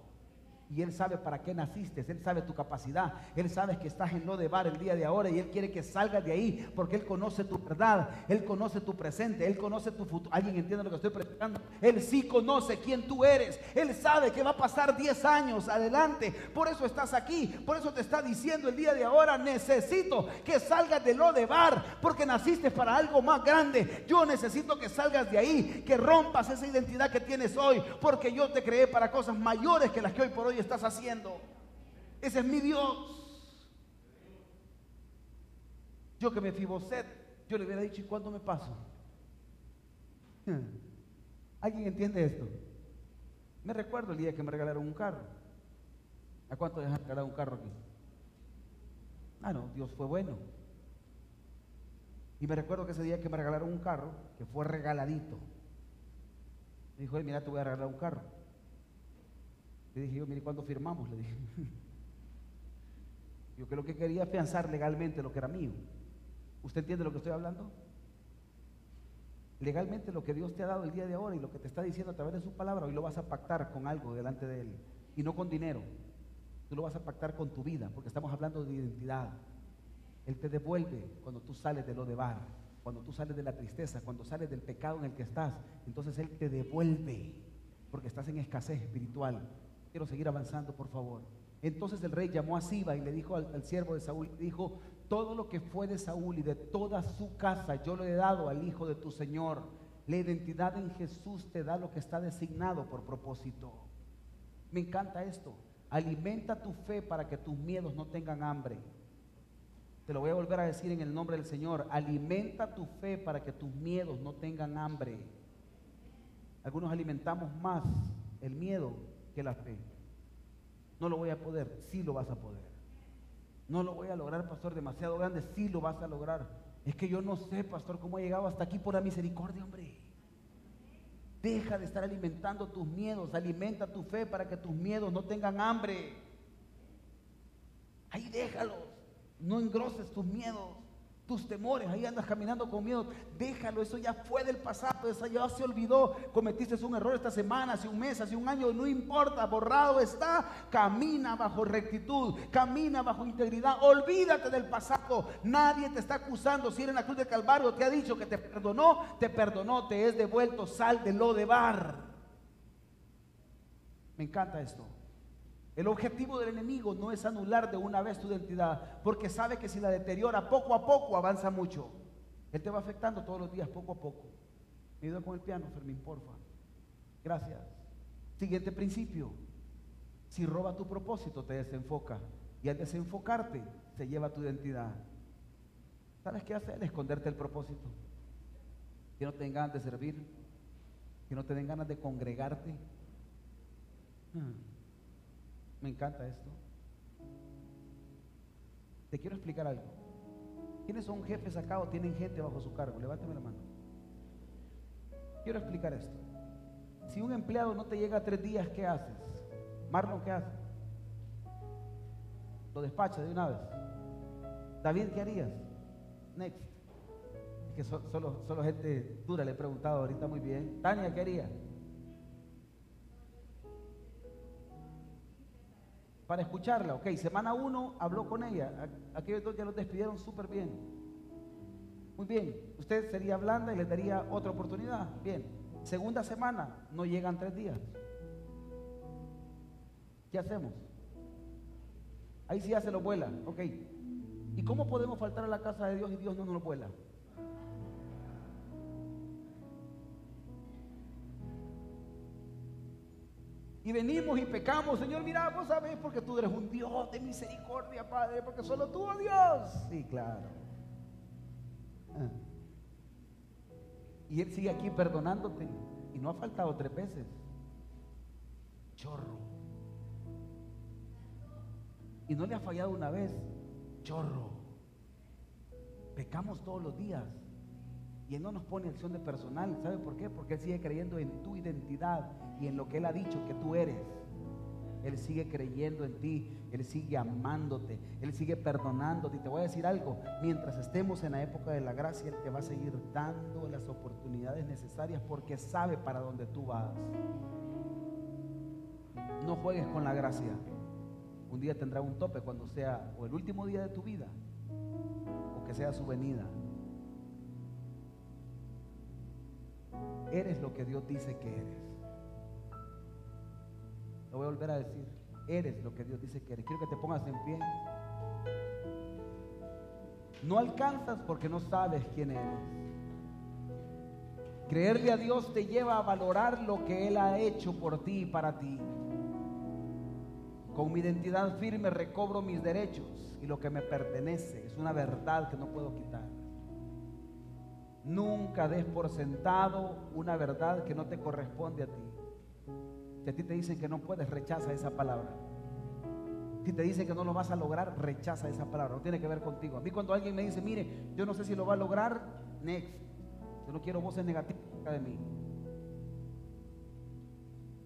y Él sabe para qué naciste, Él sabe tu capacidad, Él sabe que estás en lo de bar el día de ahora y Él quiere que salgas de ahí porque Él conoce tu verdad, Él conoce tu presente, Él conoce tu futuro. ¿Alguien entiende lo que estoy predicando? Él sí conoce quién tú eres, Él sabe que va a pasar 10 años adelante, por eso estás aquí, por eso te está diciendo el día de ahora, necesito que salgas de lo de bar porque naciste para algo más grande. Yo necesito que salgas de ahí, que rompas esa identidad que tienes hoy, porque yo te creé para cosas mayores que las que hoy por hoy estás haciendo. Ese es mi Dios. Yo que me sed yo le hubiera dicho, ¿y cuándo me paso? ¿Alguien entiende esto? Me recuerdo el día que me regalaron un carro. ¿A cuánto dejan regalar un carro aquí? Ah, no, Dios fue bueno. Y me recuerdo que ese día que me regalaron un carro, que fue regaladito, me dijo, mira, te voy a regalar un carro. Le dije yo, mire, ¿cuándo firmamos? Le dije. Yo lo que quería afianzar legalmente lo que era mío. ¿Usted entiende lo que estoy hablando? Legalmente lo que Dios te ha dado el día de ahora y lo que te está diciendo a través de su palabra, hoy lo vas a pactar con algo delante de Él. Y no con dinero. Tú lo vas a pactar con tu vida, porque estamos hablando de identidad. Él te devuelve cuando tú sales de lo de bar, cuando tú sales de la tristeza, cuando sales del pecado en el que estás. Entonces Él te devuelve, porque estás en escasez espiritual. Quiero seguir avanzando, por favor. Entonces el rey llamó a Siba y le dijo al, siervo de Saúl, dijo, todo lo que fue de Saúl y de toda su casa yo lo he dado al hijo de tu Señor. La identidad en Jesús te da lo que está designado por propósito. Me encanta esto. Alimenta tu fe para que tus miedos no tengan hambre. Te lo voy a volver a decir en el nombre del Señor. Alimenta tu fe para que tus miedos no tengan hambre. Algunos alimentamos más el miedo que la fe. No lo voy a poder, sí lo vas a poder. No lo voy a lograr, pastor, demasiado grande, sí lo vas a lograr. Es que yo no sé, pastor, cómo he llegado hasta aquí por la misericordia, hombre. Deja de estar alimentando tus miedos, alimenta tu fe para que tus miedos no tengan hambre. Ahí déjalos, no engroses tus miedos tus temores, ahí andas caminando con miedo, déjalo, eso ya fue del pasado, eso ya se olvidó, cometiste un error esta semana, hace un mes, hace un año, no importa, borrado está, camina bajo rectitud, camina bajo integridad, olvídate del pasado, nadie te está acusando, si eres en la cruz del Calvario te ha dicho que te perdonó, te perdonó, te es devuelto, sal de lo de bar. Me encanta esto. El objetivo del enemigo no es anular de una vez tu identidad, porque sabe que si la deteriora poco a poco avanza mucho. Él te va afectando todos los días, poco a poco. Me ayuda con el piano, Fermín, porfa. Gracias. Siguiente principio. Si roba tu propósito, te desenfoca. Y al desenfocarte, se lleva tu identidad. ¿Sabes qué hace? esconderte el propósito. Que no te den ganas de servir. Que no te den ganas de congregarte. Hmm. Me encanta esto. Te quiero explicar algo. ¿Quiénes son jefes acá o tienen gente bajo su cargo? Levánteme la mano. Quiero explicar esto. Si un empleado no te llega a tres días, ¿qué haces? Marlon, ¿qué hace? Lo despacha de una vez. David, ¿qué harías? Next. Es que solo, solo gente dura le he preguntado ahorita muy bien. Tania, ¿qué haría? Para escucharla. Ok, semana uno habló con ella. Aquellos dos ya los despidieron súper bien. Muy bien, usted sería blanda y le daría otra oportunidad. Bien, segunda semana, no llegan tres días. ¿Qué hacemos? Ahí sí ya se lo vuela. Ok. ¿Y cómo podemos faltar a la casa de Dios y Dios no nos lo vuela? Y venimos y pecamos, Señor, mira, vos sabés, porque tú eres un Dios de misericordia, Padre, porque solo tú, oh Dios. Sí, claro. Ah. Y Él sigue aquí perdonándote. Y no ha faltado tres veces. Chorro. Y no le ha fallado una vez. Chorro. Pecamos todos los días. Y no nos pone acción de personal. ¿Sabe por qué? Porque Él sigue creyendo en tu identidad y en lo que Él ha dicho que tú eres. Él sigue creyendo en ti, Él sigue amándote, Él sigue perdonándote. Y te voy a decir algo, mientras estemos en la época de la gracia, Él te va a seguir dando las oportunidades necesarias porque sabe para dónde tú vas. No juegues con la gracia. Un día tendrá un tope cuando sea o el último día de tu vida o que sea su venida. Eres lo que Dios dice que eres. Lo voy a volver a decir. Eres lo que Dios dice que eres. Quiero que te pongas en pie. No alcanzas porque no sabes quién eres. Creerle a Dios te lleva a valorar lo que Él ha hecho por ti y para ti. Con mi identidad firme recobro mis derechos y lo que me pertenece es una verdad que no puedo quitar. Nunca des por sentado una verdad que no te corresponde a ti. Si a ti te dicen que no puedes, rechaza esa palabra. Si te dicen que no lo vas a lograr, rechaza esa palabra. No tiene que ver contigo. A mí cuando alguien me dice, mire, yo no sé si lo va a lograr, next. Yo no quiero voces negativas de mí.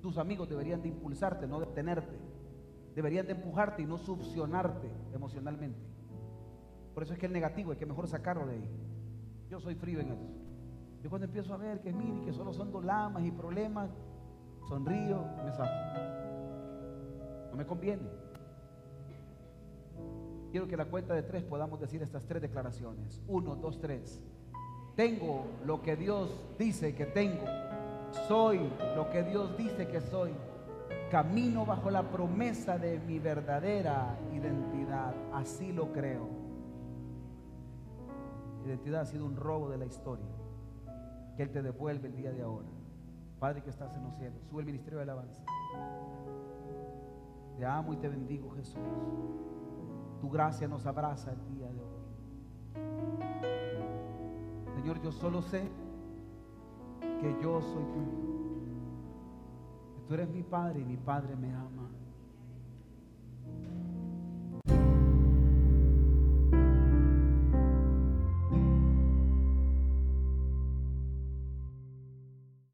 Tus amigos deberían de impulsarte, no detenerte. Deberían de empujarte y no succionarte emocionalmente. Por eso es que el negativo hay que mejor sacarlo de ahí. Yo soy frío en eso. Yo cuando empiezo a ver que mire, que solo son dolamas y problemas, sonrío, me saco. No me conviene. Quiero que la cuenta de tres podamos decir estas tres declaraciones. Uno, dos, tres. Tengo lo que Dios dice que tengo. Soy lo que Dios dice que soy. Camino bajo la promesa de mi verdadera identidad. Así lo creo. Identidad ha sido un robo de la historia que Él te devuelve el día de ahora. Padre que estás en los cielos, sube el ministerio de alabanza. Te amo y te bendigo, Jesús. Tu gracia nos abraza el día de hoy. Señor, yo solo sé que yo soy tuyo. Que Tú eres mi Padre y mi Padre me ama.